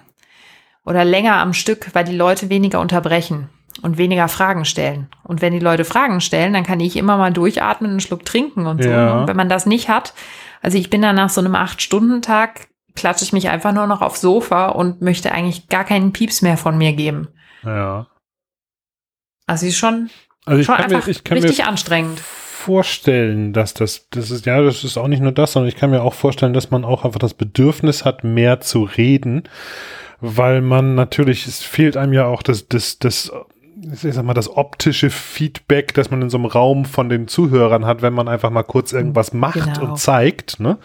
B: oder länger am Stück, weil die Leute weniger unterbrechen. und weniger Fragen stellen. Und wenn die Leute Fragen stellen, dann kann ich immer mal durchatmen, einen Schluck trinken und so.
A: Ja.
B: Und wenn man das nicht hat, also ich bin dann nach so einem Acht-Stunden-Tag, klatsche ich mich einfach nur noch aufs Sofa und möchte eigentlich gar keinen Pieps mehr von mir geben.
A: Ja.
B: Also ist schon,
A: Also ich
B: schon
A: kann, mir,
B: einfach
A: ich kann mir
B: richtig anstrengend.
A: vorstellen, dass das, das ist, ja, das ist auch nicht nur das, sondern ich kann mir auch vorstellen, dass man auch einfach das Bedürfnis hat, mehr zu reden, weil man natürlich, es fehlt einem ja auch das, das, das, ich sag mal, das optische Feedback, das man in so einem Raum von den Zuhörern hat, wenn man einfach mal kurz irgendwas macht
B: Genau.
A: und zeigt, ne?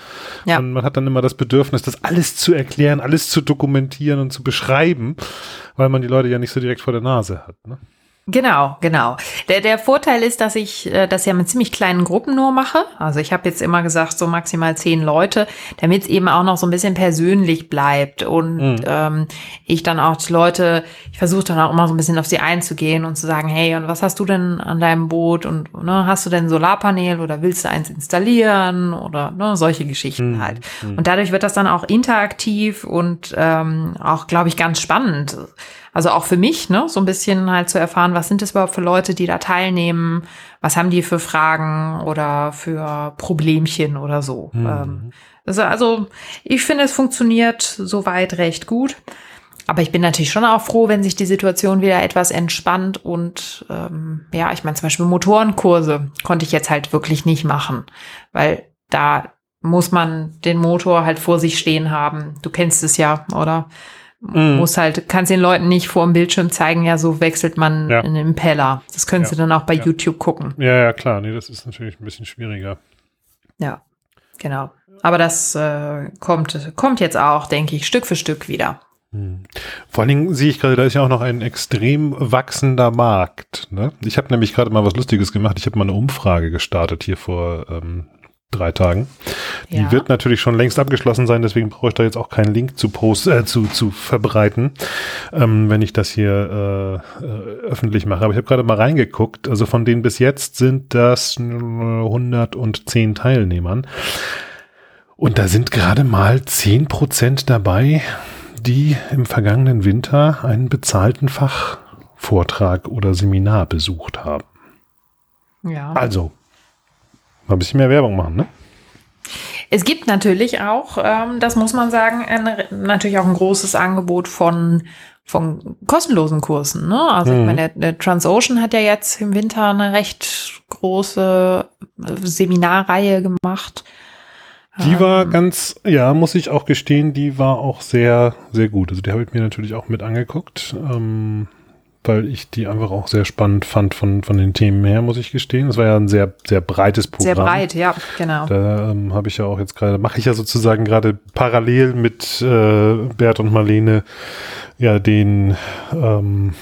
B: Ja.
A: Und man hat dann immer das Bedürfnis, das alles zu erklären, alles zu dokumentieren und zu beschreiben, weil man die Leute ja nicht so direkt vor der Nase hat, ne?
B: Genau, genau. Der, der Vorteil ist, dass ich äh, das ja mit ziemlich kleinen Gruppen nur mache. Also ich habe jetzt immer gesagt, so maximal zehn Leute, damit es eben auch noch so ein bisschen persönlich bleibt. Und
A: Mhm.
B: ähm, ich dann auch die Leute, ich versuche dann auch immer so ein bisschen auf sie einzugehen und zu sagen, hey, und was hast du denn an deinem Boot? Und ne, hast du denn ein Solarpanel oder willst du eins installieren? Oder ne, solche Geschichten
A: Mhm.
B: halt. Und dadurch wird das dann auch interaktiv und ähm, auch, glaube ich, ganz spannend. Also auch für mich, ne, so ein bisschen halt zu erfahren, was sind das überhaupt für Leute, die da teilnehmen, was haben die für Fragen oder für Problemchen oder so. Ähm, also, also ich finde, es funktioniert soweit recht gut. Aber ich bin natürlich schon auch froh, wenn sich die Situation wieder etwas entspannt und ähm, ja, ich meine zum Beispiel Motorenkurse konnte ich jetzt halt wirklich nicht machen, weil da muss man den Motor halt vor sich stehen haben. Du kennst es ja, oder?
A: Mhm.
B: Muss halt, kannst den Leuten nicht vor dem Bildschirm zeigen, ja, so wechselt man
A: Ja.
B: einen Impeller. Das können sie
A: Ja.
B: dann auch bei
A: Ja.
B: YouTube gucken.
A: Ja, ja, klar, nee, das ist natürlich ein bisschen schwieriger.
B: Ja, genau. Aber das äh, kommt, kommt jetzt auch, denke ich, Stück für Stück wieder.
A: Vor allen Dingen sehe ich gerade, da ist ja auch noch ein extrem wachsender Markt. Ne? Ich habe nämlich gerade mal was Lustiges gemacht. Ich habe mal eine Umfrage gestartet hier vor ähm, drei Tagen. Die
B: Ja.
A: wird natürlich schon längst abgeschlossen sein, deswegen brauche ich da jetzt auch keinen Link zu post, äh, zu, zu verbreiten, ähm, wenn ich das hier äh, äh, öffentlich mache. Aber ich habe gerade mal reingeguckt. Also von denen bis jetzt sind das äh, 110 Teilnehmern. Und da sind gerade mal 10% dabei, die im vergangenen Winter einen bezahlten Fachvortrag oder Seminar besucht haben.
B: Ja.
A: Also, mal ein bisschen mehr Werbung machen, ne?
B: Es gibt natürlich auch, ähm, das muss man sagen, ein, natürlich auch ein großes Angebot von, von kostenlosen Kursen. Ne? Also ich
A: Mhm.
B: meine, der, der Transocean hat ja jetzt im Winter eine recht große äh, Seminarreihe gemacht.
A: Die war
B: Ähm,
A: ganz, ja, muss ich auch gestehen, die war auch sehr, sehr gut. Also die habe ich mir natürlich auch mit angeguckt, ähm, weil ich die einfach auch sehr spannend fand von, von den Themen her, muss ich gestehen. Es war ja ein sehr, sehr breites Programm.
B: sehr breit, ja, genau.
A: Da ähm, habe ich ja auch jetzt gerade, mache ich ja sozusagen gerade parallel mit äh, Bert und Marlene ja den, ähm,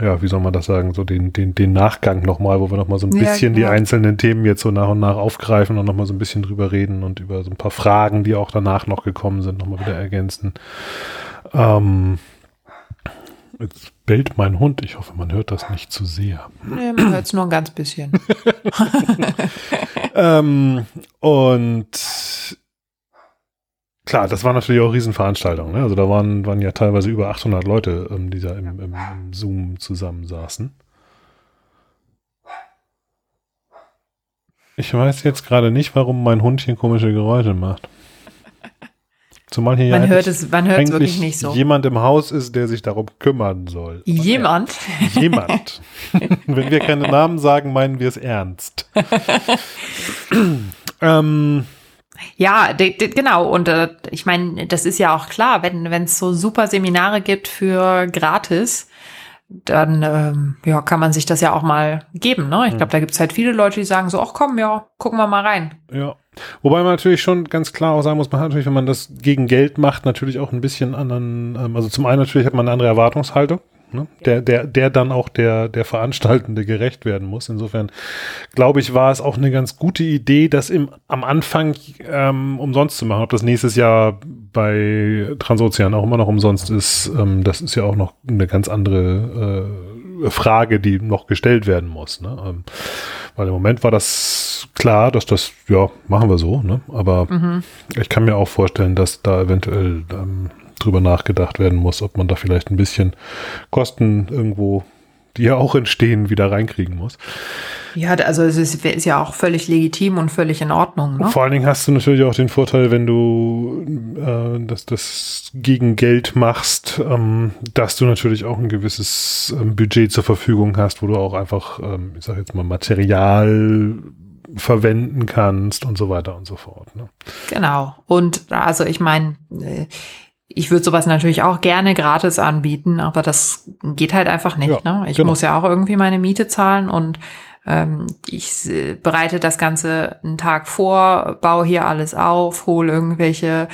A: ja, wie soll man das sagen, so den, den, den Nachgang nochmal, wo wir nochmal so ein
B: Ja,
A: bisschen die
B: genau.
A: einzelnen Themen jetzt so nach und nach aufgreifen und nochmal so ein bisschen drüber reden und über so ein paar Fragen, die auch danach noch gekommen sind, nochmal wieder ergänzen. Ähm, jetzt bellt mein Hund. Ich hoffe, man hört das nicht zu sehr.
B: Nee, man hört es nur ein ganz bisschen.
A: Ähm, und klar, das war natürlich auch Riesenveranstaltungen. Ne? Also da waren, waren ja teilweise über 800 Leute, ähm, die da im, im, im Zoom zusammensaßen. Ich weiß jetzt gerade nicht, warum mein Hund hier komische Geräusche macht. Zumal hier ja
B: Man hört
A: eigentlich-
B: es, man hört es wirklich nicht so.
A: jemand im Haus ist, der sich darum kümmern soll.
B: Jemand?
A: Jemand. Wenn wir keine Namen sagen, meinen wir es ernst. ähm,
B: Ja, genau. Und äh, ich meine, das ist ja auch klar, wenn es so super Seminare gibt für gratis, dann ähm, ja, kann man sich das ja auch mal geben. Ne? Ich glaube, da gibt es halt viele Leute, die sagen so, ach komm, ja, gucken wir mal rein.
A: ja. Wobei man natürlich schon ganz klar auch sagen muss, man hat natürlich, wenn man das gegen Geld macht, natürlich auch ein bisschen anderen, ähm, also zum einen natürlich hat man eine andere Erwartungshaltung. Ne? Der, der, der dann auch der, der Veranstaltende gerecht werden muss. Insofern glaube ich, war es auch eine ganz gute Idee, das im, am Anfang ähm, umsonst zu machen. Ob das nächstes Jahr bei Transozean auch immer noch umsonst ist, ähm, das ist ja auch noch eine ganz andere äh, Frage, die noch gestellt werden muss. Ne? Ähm, weil im Moment war das klar, dass das, ja, machen wir so, ne? Aber
B: Mhm.
A: ich kann mir auch vorstellen, dass da eventuell ähm, drüber nachgedacht werden muss, ob man da vielleicht ein bisschen Kosten irgendwo die ja auch entstehen, wieder reinkriegen muss.
B: Ja, also es ist, ist ja auch völlig legitim und völlig in Ordnung. Ne?
A: Vor allen Dingen hast du natürlich auch den Vorteil, wenn du äh, das, das gegen Geld machst, ähm, dass du natürlich auch ein gewisses ähm, Budget zur Verfügung hast, wo du auch einfach, ähm, ich sage jetzt mal, Material verwenden kannst und so weiter und so fort. Ne?
B: Genau. Und also ich meine, äh, ich würde sowas natürlich auch gerne gratis anbieten, aber das geht halt einfach nicht. Ja, ne? Ich genau. muss ja auch irgendwie meine Miete zahlen und ähm, ich äh, bereite das Ganze einen Tag vor, baue hier alles auf, hole irgendwelche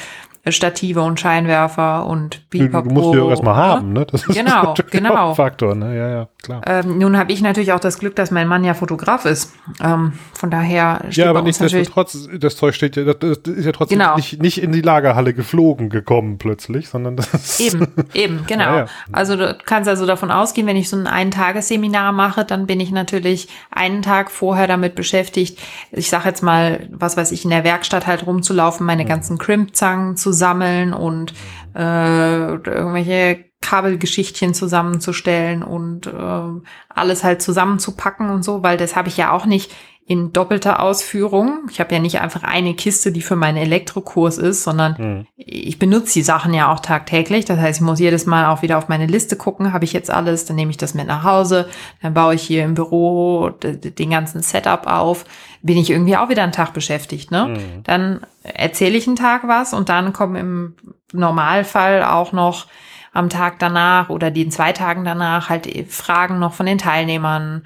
B: Stative und Scheinwerfer und
A: Bipapo. Du musst die auch erstmal haben, ne?
B: Das ist genau, genau.
A: Ein Faktor, ne? Ja, ja, klar.
B: Ähm, nun habe ich natürlich auch das Glück, dass mein Mann ja Fotograf ist. Ähm, von daher
A: steht Ja, aber nichtsdestotrotz, das Zeug steht ja, das ist ja trotzdem genau. nicht, nicht in die Lagerhalle geflogen gekommen plötzlich, sondern das
B: Eben, eben, genau. Ja, ja. Also du kannst also davon ausgehen, wenn ich so ein Ein-Tages-Seminar mache, dann bin ich natürlich einen Tag vorher damit beschäftigt, ich sage jetzt mal, was weiß ich, in der Werkstatt halt rumzulaufen, meine mhm. ganzen Crimpzangen zu sammeln und äh, irgendwelche Kabelgeschichtchen zusammenzustellen und äh, alles halt zusammenzupacken und so, weil das habe ich ja auch nicht in doppelter Ausführung. Ich habe ja nicht einfach eine Kiste, die für meinen Elektrokurs ist, sondern mhm. ich benutze die Sachen ja auch tagtäglich. Das heißt, ich muss jedes Mal auch wieder auf meine Liste gucken, habe ich jetzt alles, dann nehme ich das mit nach Hause, dann baue ich hier im Büro den ganzen Setup auf, bin ich irgendwie auch wieder einen Tag beschäftigt. Ne? Mhm. Dann erzähle ich einen Tag was und dann kommen im Normalfall auch noch am Tag danach oder den zwei Tagen danach halt Fragen noch von den Teilnehmern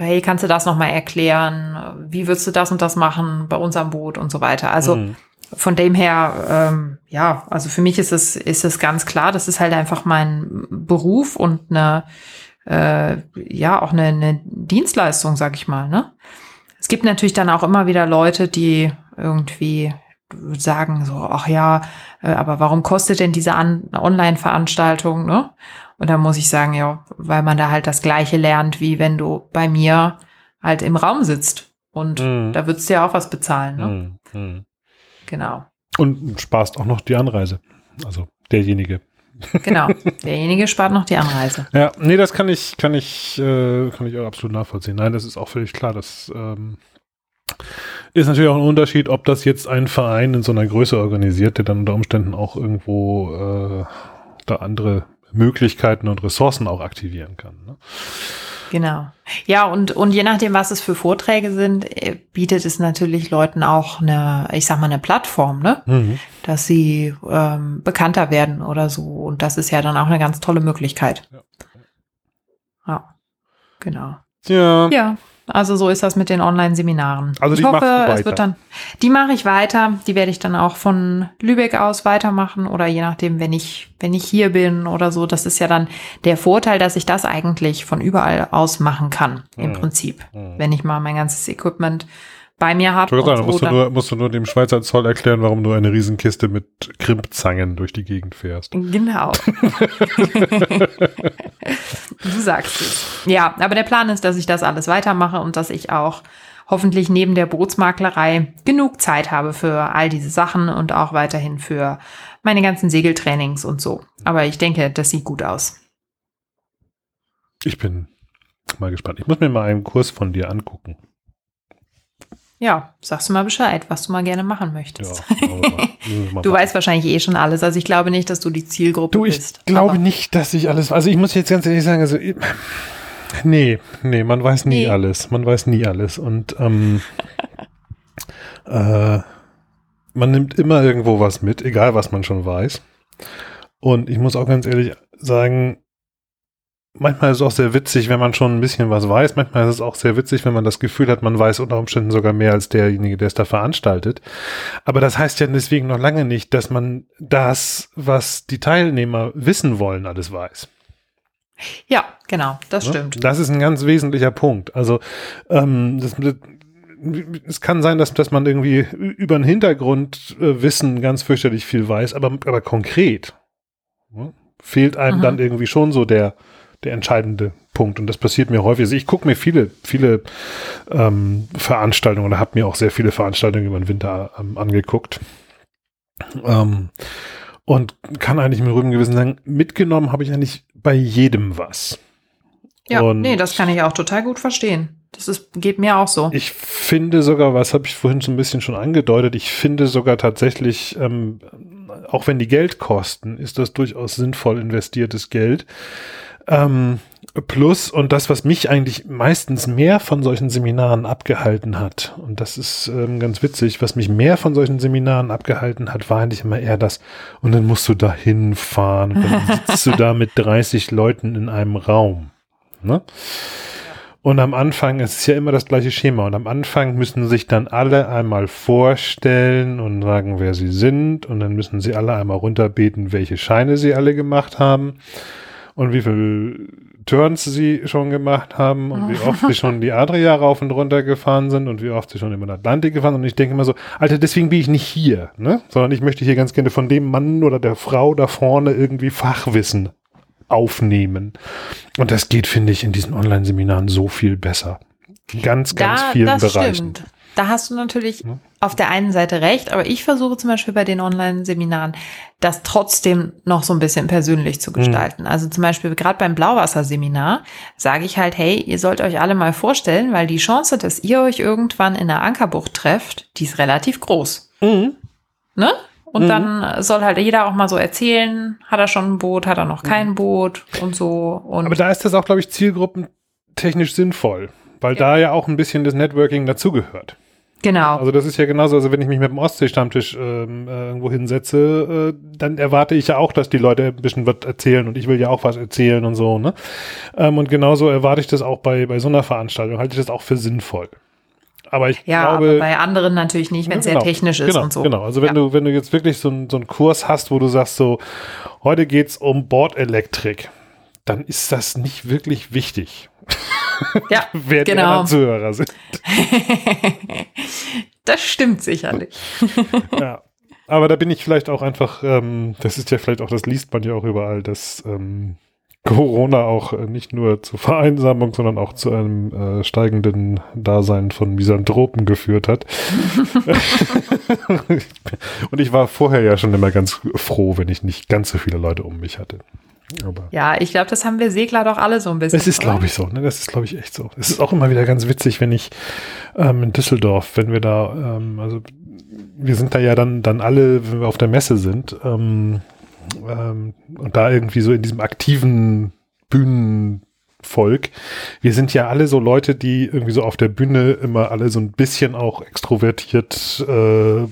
B: hey, kannst du das nochmal erklären? Wie würdest du das und das machen bei uns am Boot und so weiter? Also mhm. von dem her, ähm, ja, also für mich ist es, ist es ganz klar, das ist halt einfach mein Beruf und eine, äh, ja, auch eine, eine Dienstleistung, sag ich mal, ne? Es gibt natürlich dann auch immer wieder Leute, die irgendwie sagen so, ach ja, äh, aber warum kostet denn diese Online-Veranstaltung, ne? Und da muss ich sagen, ja, weil man da halt das Gleiche lernt, wie wenn du bei mir halt im Raum sitzt. Und mhm. da würdest du ja auch was bezahlen, ne? Mhm. mhm. Genau.
A: Und sparst auch noch die Anreise. Also derjenige.
B: Genau, derjenige spart noch die Anreise.
A: Ja, nee, das kann ich, kann ich, äh, kann ich auch absolut nachvollziehen. Nein, das ist auch völlig klar. Das ähm, ist natürlich auch ein Unterschied, ob das jetzt ein Verein in so einer Größe organisiert, der dann unter Umständen auch irgendwo äh, da andere Möglichkeiten und Ressourcen auch aktivieren kann. Ne?
B: Genau. Ja, und, und je nachdem, was es für Vorträge sind, äh, bietet es natürlich Leuten auch eine, ich sag mal, eine Plattform, ne? Mhm. Dass sie ähm, bekannter werden oder so. Und das ist ja dann auch eine ganz tolle Möglichkeit. Ja, ja genau.
A: Ja.
B: Ja. Also so ist das mit den Online-Seminaren.
A: Also die ich hoffe, es wird
B: dann. Die mache ich weiter. Die werde ich dann auch von Lübeck aus weitermachen oder je nachdem, wenn ich wenn ich hier bin oder so. Das ist ja dann der Vorteil, dass ich das eigentlich von überall aus machen kann im mhm. Prinzip, mhm. wenn ich mal mein ganzes Equipment bei mir habe.
A: So, dann musst, du nur, musst du nur dem Schweizer Zoll erklären, warum du eine Riesenkiste mit Krimpzangen durch die Gegend fährst.
B: Genau. du sagst es. Ja, aber der Plan ist, dass ich das alles weitermache und dass ich auch hoffentlich neben der Bootsmaklerei genug Zeit habe für all diese Sachen und auch weiterhin für meine ganzen Segeltrainings und so. Aber ich denke, das sieht gut aus.
A: Ich bin mal gespannt. Ich muss mir mal einen Kurs von dir angucken.
B: Ja, sagst du mal Bescheid, was du mal gerne machen möchtest. Ja, du weißt wahrscheinlich eh schon alles. Also ich glaube nicht, dass du die Zielgruppe du,
A: ich
B: bist.
A: Ich glaube nicht, dass ich alles. Also ich muss jetzt ganz ehrlich sagen, also nee, nee, man weiß nie nee. alles. Man weiß nie alles. Und ähm, äh, man nimmt immer irgendwo was mit, egal was man schon weiß. Und ich muss auch ganz ehrlich sagen, manchmal ist es auch sehr witzig, wenn man schon ein bisschen was weiß. Manchmal ist es auch sehr witzig, wenn man das Gefühl hat, man weiß unter Umständen sogar mehr als derjenige, der es da veranstaltet. Aber das heißt ja deswegen noch lange nicht, dass man das, was die Teilnehmer wissen wollen, alles weiß.
B: Ja, genau, das ja? stimmt.
A: Das ist ein ganz wesentlicher Punkt. Also ähm, das, es kann sein, dass, dass man irgendwie über ein Hintergrundwissen äh, ganz fürchterlich viel weiß, aber, aber konkret ja, fehlt einem mhm. dann irgendwie schon so der, der entscheidende Punkt. Und das passiert mir häufig. Also ich gucke mir viele, viele ähm, Veranstaltungen oder habe mir auch sehr viele Veranstaltungen über den Winter ähm, angeguckt. Ähm, und kann eigentlich mit ruhigem Gewissen sagen, mitgenommen habe ich eigentlich bei jedem was.
B: Ja, und nee, das kann ich auch total gut verstehen. Das ist, geht mir auch so.
A: Ich finde sogar, was habe ich vorhin so ein bisschen schon angedeutet, ich finde sogar tatsächlich, ähm, auch wenn die Geld kosten, ist das durchaus sinnvoll investiertes Geld. Ähm, plus, und das, was mich eigentlich meistens mehr von solchen Seminaren abgehalten hat, und das ist ähm, ganz witzig, was mich mehr von solchen Seminaren abgehalten hat, war eigentlich immer eher das, und dann musst du da hinfahren, und dann sitzt du da mit 30 Leuten in einem Raum. Ne? Und am Anfang, es ist ja immer das gleiche Schema. Und am Anfang müssen sich dann alle einmal vorstellen und sagen, wer sie sind. Und dann müssen sie alle einmal runterbeten, welche Scheine sie alle gemacht haben. Und wie viel Turns sie schon gemacht haben und wie oft sie schon die Adria rauf und runter gefahren sind und wie oft sie schon über den Atlantik gefahren sind. Und ich denke immer so, Alter, deswegen bin ich nicht hier, ne? Sondern ich möchte hier ganz gerne von dem Mann oder der Frau da vorne irgendwie Fachwissen aufnehmen. Und das geht, finde ich, in diesen Online-Seminaren so viel besser. Ganz, ganz da, vielen Bereichen. Stimmt.
B: Da hast du natürlich ja. Auf der einen Seite recht, aber ich versuche zum Beispiel bei den Online-Seminaren, das trotzdem noch so ein bisschen persönlich zu gestalten. Mhm. Also zum Beispiel gerade beim Blauwasser-Seminar sage ich halt, hey, ihr sollt euch alle mal vorstellen, weil die Chance, dass ihr euch irgendwann in der Ankerbucht trefft, die ist relativ groß. Mhm. Ne? Und mhm. dann soll halt jeder auch mal so erzählen, hat er schon ein Boot, hat er noch kein mhm. Boot und so. Und
A: Aber da ist das auch, glaube ich, zielgruppentechnisch sinnvoll, weil ja. da ja auch ein bisschen das Networking dazugehört.
B: Genau.
A: Also das ist ja genauso, also wenn ich mich mit dem Ostsee-Stammtisch ähm, äh, irgendwo hinsetze, äh, dann erwarte ich ja auch, dass die Leute ein bisschen was erzählen und ich will ja auch was erzählen und so, ne? Ähm, und genauso erwarte ich das auch bei, bei so einer Veranstaltung, halte ich das auch für sinnvoll. Aber ich ja, glaube, aber
B: bei anderen natürlich nicht, wenn es genau, sehr technisch ist
A: genau,
B: und so.
A: Genau, also wenn ja. du, wenn du jetzt wirklich so, ein, so einen Kurs hast, wo du sagst, so, heute geht's um Bordelektrik, dann ist das nicht wirklich wichtig.
B: Ja,
A: wer genau. die Zuhörer sind.
B: das stimmt sicherlich.
A: ja. Aber da bin ich vielleicht auch einfach, ähm, das ist ja vielleicht auch, das liest man ja auch überall, dass ähm, Corona auch äh, nicht nur zur Vereinsamung, sondern auch zu einem äh, steigenden Dasein von Misanthropen geführt hat. und ich war vorher ja schon immer ganz froh, wenn ich nicht ganz so viele Leute um mich hatte.
B: Aber ja, ich glaube, das haben wir Segler doch alle so ein bisschen.
A: Das ist, glaube ich, so. Ne? Das ist, glaube ich, echt so. Es ist auch immer wieder ganz witzig, wenn ich ähm, in Düsseldorf, wenn wir da, ähm, also wir sind da ja dann, dann alle, wenn wir auf der Messe sind, ähm, ähm, und da irgendwie so in diesem aktiven Bühnenvolk. Wir sind ja alle so Leute, die irgendwie so auf der Bühne immer alle so ein bisschen auch extrovertiert äh,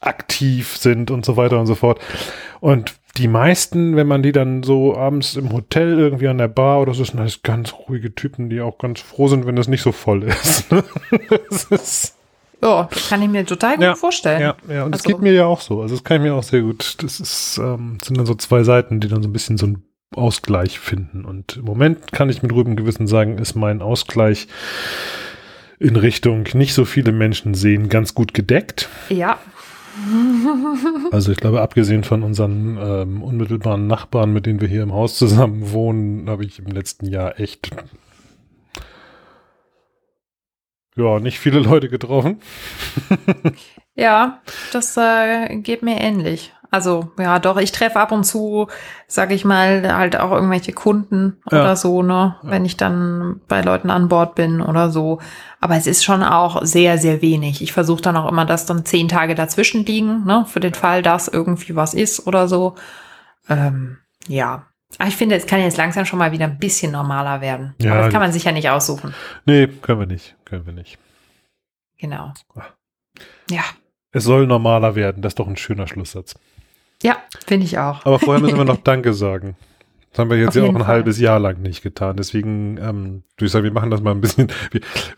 A: aktiv sind und so weiter und so fort. Und die meisten, wenn man die dann so abends im Hotel irgendwie an der Bar oder so, sind das ganz ruhige Typen, die auch ganz froh sind, wenn das nicht so voll ist.
B: ist ja, kann ich mir total gut ja, vorstellen.
A: Ja, ja, und also, das geht mir ja auch so. Also das kann ich mir auch sehr gut. Das ist, ähm, sind dann so zwei Seiten, die dann so ein bisschen so einen Ausgleich finden. Und im Moment kann ich mit ruhigem Gewissen sagen, ist mein Ausgleich in Richtung nicht so viele Menschen sehen ganz gut gedeckt.
B: Ja.
A: Also ich glaube, abgesehen von unseren ähm, unmittelbaren Nachbarn, mit denen wir hier im Haus zusammen wohnen, habe ich im letzten Jahr echt ja, nicht viele Leute getroffen.
B: ja, das äh, geht mir ähnlich. Also, ja, doch, ich treffe ab und zu, sag ich mal, halt auch irgendwelche Kunden ja. oder so, ne, ja. wenn ich dann bei Leuten an Bord bin oder so. Aber es ist schon auch sehr, sehr wenig. Ich versuche dann auch immer, dass dann zehn Tage dazwischen liegen, ne, für den Fall, dass irgendwie was ist oder so. Ähm, ja, aber ich finde, es kann jetzt langsam schon mal wieder ein bisschen normaler werden. Ja, Aber das kann man sich ja nicht aussuchen.
A: Nee, können wir nicht. Können wir nicht.
B: Genau. Ja.
A: Es soll normaler werden. Das ist doch ein schöner Schlusssatz.
B: Ja, finde ich auch.
A: Aber vorher müssen wir noch Danke sagen. Das haben wir jetzt Auf ja auch ein Fall. halbes Jahr lang nicht getan. Deswegen ähm, würde ich sagen, wir machen das mal ein bisschen.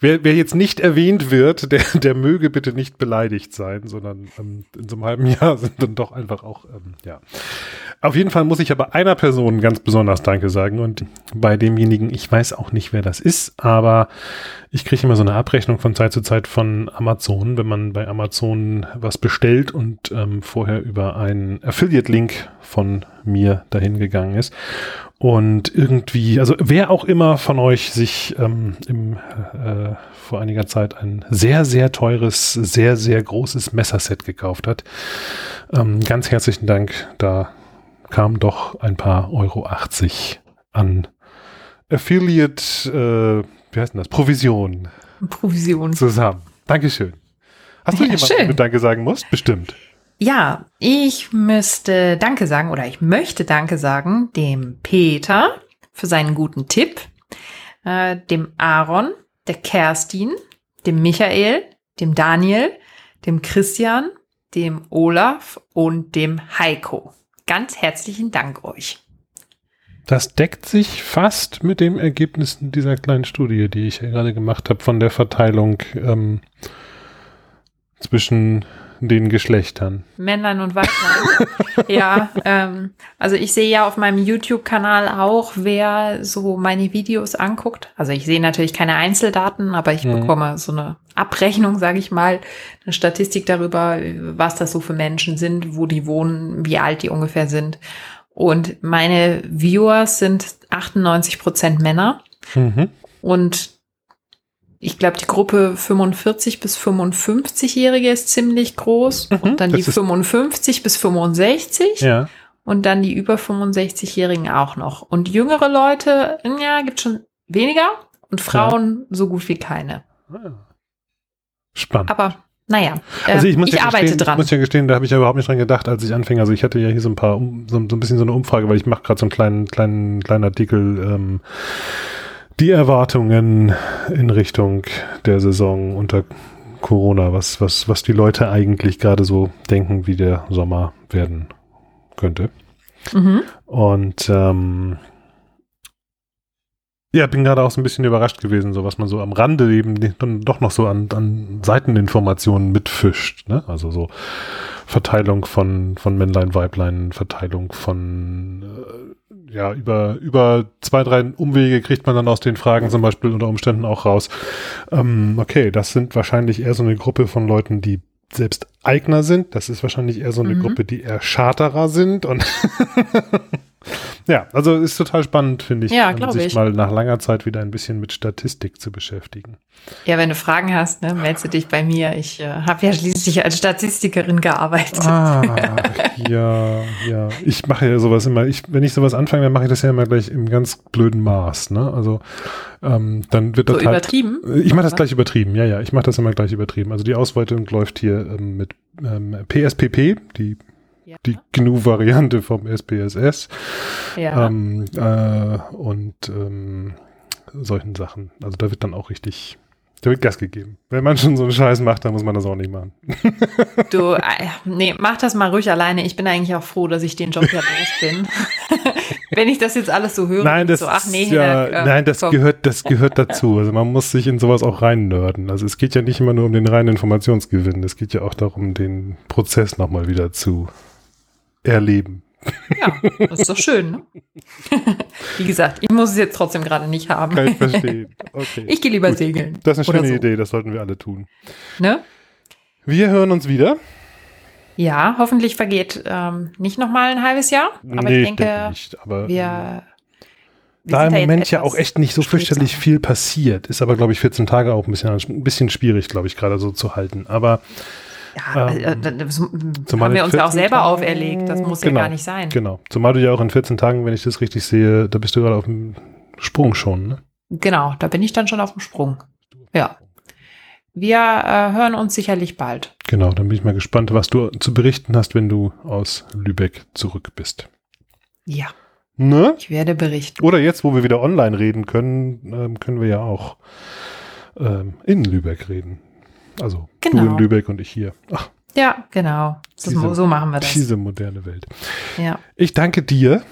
A: Wer, wer jetzt nicht erwähnt wird, der, der möge bitte nicht beleidigt sein, sondern ähm, in so einem halben Jahr sind dann doch einfach auch, ähm, ja. Auf jeden Fall muss ich aber einer Person ganz besonders Danke sagen und bei demjenigen, ich weiß auch nicht, wer das ist, aber ich kriege immer so eine Abrechnung von Zeit zu Zeit von Amazon, wenn man bei Amazon was bestellt und ähm, vorher über einen Affiliate-Link von mir dahin gegangen ist. Und irgendwie, also wer auch immer von euch sich ähm, im, äh, vor einiger Zeit ein sehr, sehr teures, sehr, sehr großes Messerset gekauft hat, ähm, ganz herzlichen Dank. Da kam doch ein paar Euro 80 an Affiliate, äh, wie heißt denn das? Provision
B: Provision.
A: zusammen. Dankeschön. Hast du
B: Ja,
A: jemanden,
B: schön.
A: du Danke sagen musst? Bestimmt.
B: Ja, ich müsste Danke sagen oder ich möchte Danke sagen dem Peter für seinen guten Tipp, äh, dem Aaron, der Kerstin, dem Michael, dem Daniel, dem Christian, dem Olaf und dem Heiko. Ganz herzlichen Dank euch.
A: Das deckt sich fast mit den Ergebnissen dieser kleinen Studie, die ich gerade gemacht habe, von der Verteilung ähm, zwischen den Geschlechtern.
B: Männlein und Weiblein. ja, ähm, also ich sehe ja auf meinem YouTube-Kanal auch, wer so meine Videos anguckt. Also ich sehe natürlich keine Einzeldaten, aber ich
A: Mhm.
B: bekomme so eine Abrechnung, sage ich mal, eine Statistik darüber, was das so für Menschen sind, wo die wohnen, wie alt die ungefähr sind. Und meine Viewers sind 98 Prozent Männer.
A: Mhm.
B: Und ich glaube, die Gruppe 45 bis 55-Jährige ist ziemlich groß.
A: Mhm,
B: und dann die
A: das ist-
B: 55 bis 65.
A: Ja.
B: Und dann die über 65-Jährigen auch noch. Und jüngere Leute, ja, gibt schon weniger. Und Frauen so gut wie keine.
A: Ah. Spannend.
B: Aber naja, äh,
A: Also ich muss ja
B: arbeite
A: gestehen,
B: dran.
A: Ich muss ja gestehen, da habe ich ja überhaupt nicht dran gedacht, als ich anfing. Also ich hatte ja hier so ein paar, um, so, so ein bisschen so eine Umfrage, weil ich mache gerade so einen kleinen, kleinen, kleinen Artikel, ähm, die Erwartungen in Richtung der Saison unter Corona, was, was, was die Leute eigentlich gerade so denken, wie der Sommer werden könnte.
B: mhm.
A: Und ähm, ja, bin gerade auch so ein bisschen überrascht gewesen, so was man so am Rande eben dann doch noch so an, an Seiteninformationen mitfischt. Ne? Also so Verteilung von, von Männlein, Weiblein, Verteilung von äh, ja, über, über zwei, drei Umwege kriegt man dann aus den Fragen zum Beispiel unter Umständen auch raus. Ähm, okay, das sind wahrscheinlich eher so eine Gruppe von Leuten, die selbst Eigner sind. Das ist wahrscheinlich eher so eine
B: Mhm.
A: Gruppe, die eher Charterer sind und ja, also ist total spannend, finde ich,
B: Ja,
A: ähm, sich
B: ich.
A: mal nach langer Zeit wieder ein bisschen mit Statistik zu beschäftigen.
B: Ja, wenn du Fragen hast, ne, meldest du dich bei mir. Ich äh, habe ja schließlich als Statistikerin gearbeitet.
A: Ah, ja, ja. Ich mache ja sowas immer. Ich, wenn ich sowas anfange, dann mache ich das ja immer gleich im ganz blöden Maß. Ne? Also ähm, dann wird
B: so
A: das halt.
B: übertrieben.
A: Ich mache das gleich übertrieben, ja, ja. Ich mache das immer gleich übertrieben. Also die Ausweitung läuft hier ähm, mit ähm, PSPP, die,
B: Ja.
A: die GNU-Variante vom SPSS
B: ja.
A: ähm, äh, und ähm, solchen Sachen. Also da wird dann auch richtig, da wird Gas gegeben. Wenn man schon so einen Scheiß macht, dann muss man das auch nicht machen.
B: Du, äh, nee, mach das mal ruhig alleine. Ich bin eigentlich auch froh, dass ich den Job ja los bin. Wenn ich das jetzt alles so höre,
A: Nein, das
B: so, ach nee,
A: ja,
B: äh,
A: nein, das
B: komm.
A: gehört, das gehört dazu. Also man muss sich in sowas auch reinnörden. Also es geht ja nicht immer nur um den reinen Informationsgewinn. Es geht ja auch darum, den Prozess nochmal wieder zu erleben.
B: Ja, das ist doch schön. Ne? Wie gesagt, ich muss es jetzt trotzdem gerade nicht haben.
A: Kann ich verstehen. Okay.
B: Ich gehe lieber
A: Gut.
B: segeln.
A: das ist eine schöne
B: so.
A: Idee, das sollten wir alle tun.
B: Ne?
A: Wir hören uns wieder.
B: Ja, hoffentlich vergeht ähm, nicht noch mal ein halbes Jahr. Aber ich denke,
A: nicht. Aber
B: wir, wir
A: da im Moment ja auch echt nicht so fürchterlich viel passiert, ist aber, glaube ich, 14 Tage auch ein bisschen, ein bisschen schwierig, glaube ich, gerade so zu halten. Aber
B: Ja,
A: Ähm,
B: äh, das
A: zumal
B: haben wir uns ja auch
A: 14
B: selber
A: Tagen-
B: auferlegt. Das muss
A: Genau,
B: ja gar nicht sein.
A: Genau. Zumal du ja auch in 14 Tagen, wenn ich das richtig sehe, da bist du gerade auf dem Sprung schon, ne?
B: Genau, da bin ich dann schon auf dem Sprung. Ja. Wir äh, hören uns sicherlich bald.
A: Genau, dann bin ich mal gespannt, was du zu berichten hast, wenn du aus Lübeck zurück bist.
B: Ja,
A: Ne?
B: ich werde berichten.
A: Oder jetzt, wo wir wieder online reden können, ähm, können wir ja auch ähm, in Lübeck reden. Also du
B: Genau.
A: in Lübeck und ich hier. Ach,
B: Ja, genau. Das,
A: Diese-
B: so machen wir das.
A: diese moderne Welt.
B: Ja.
A: Ich danke dir.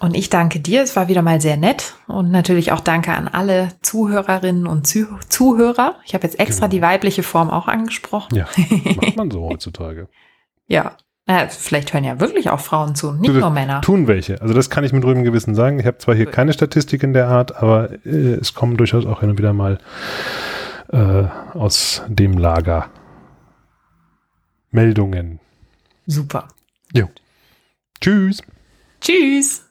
B: Und ich danke dir. Es war wieder mal sehr nett. Und natürlich auch danke an alle Zuhörerinnen und Zuh Zuhörer. Ich habe jetzt extra
A: Genau.
B: die weibliche Form auch angesprochen.
A: Ja, macht man so heutzutage.
B: Ja. Na, vielleicht hören ja wirklich auch Frauen zu, nicht
A: Du,
B: nur Männer.
A: Tun welche. Also das kann ich mit ruhigem Gewissen sagen. Ich habe zwar hier keine Statistik in der Art, aber äh, es kommen durchaus auch hin und wieder mal äh, aus dem Lager Meldungen.
B: Super.
A: Jo. Tschüss.
B: Tschüss.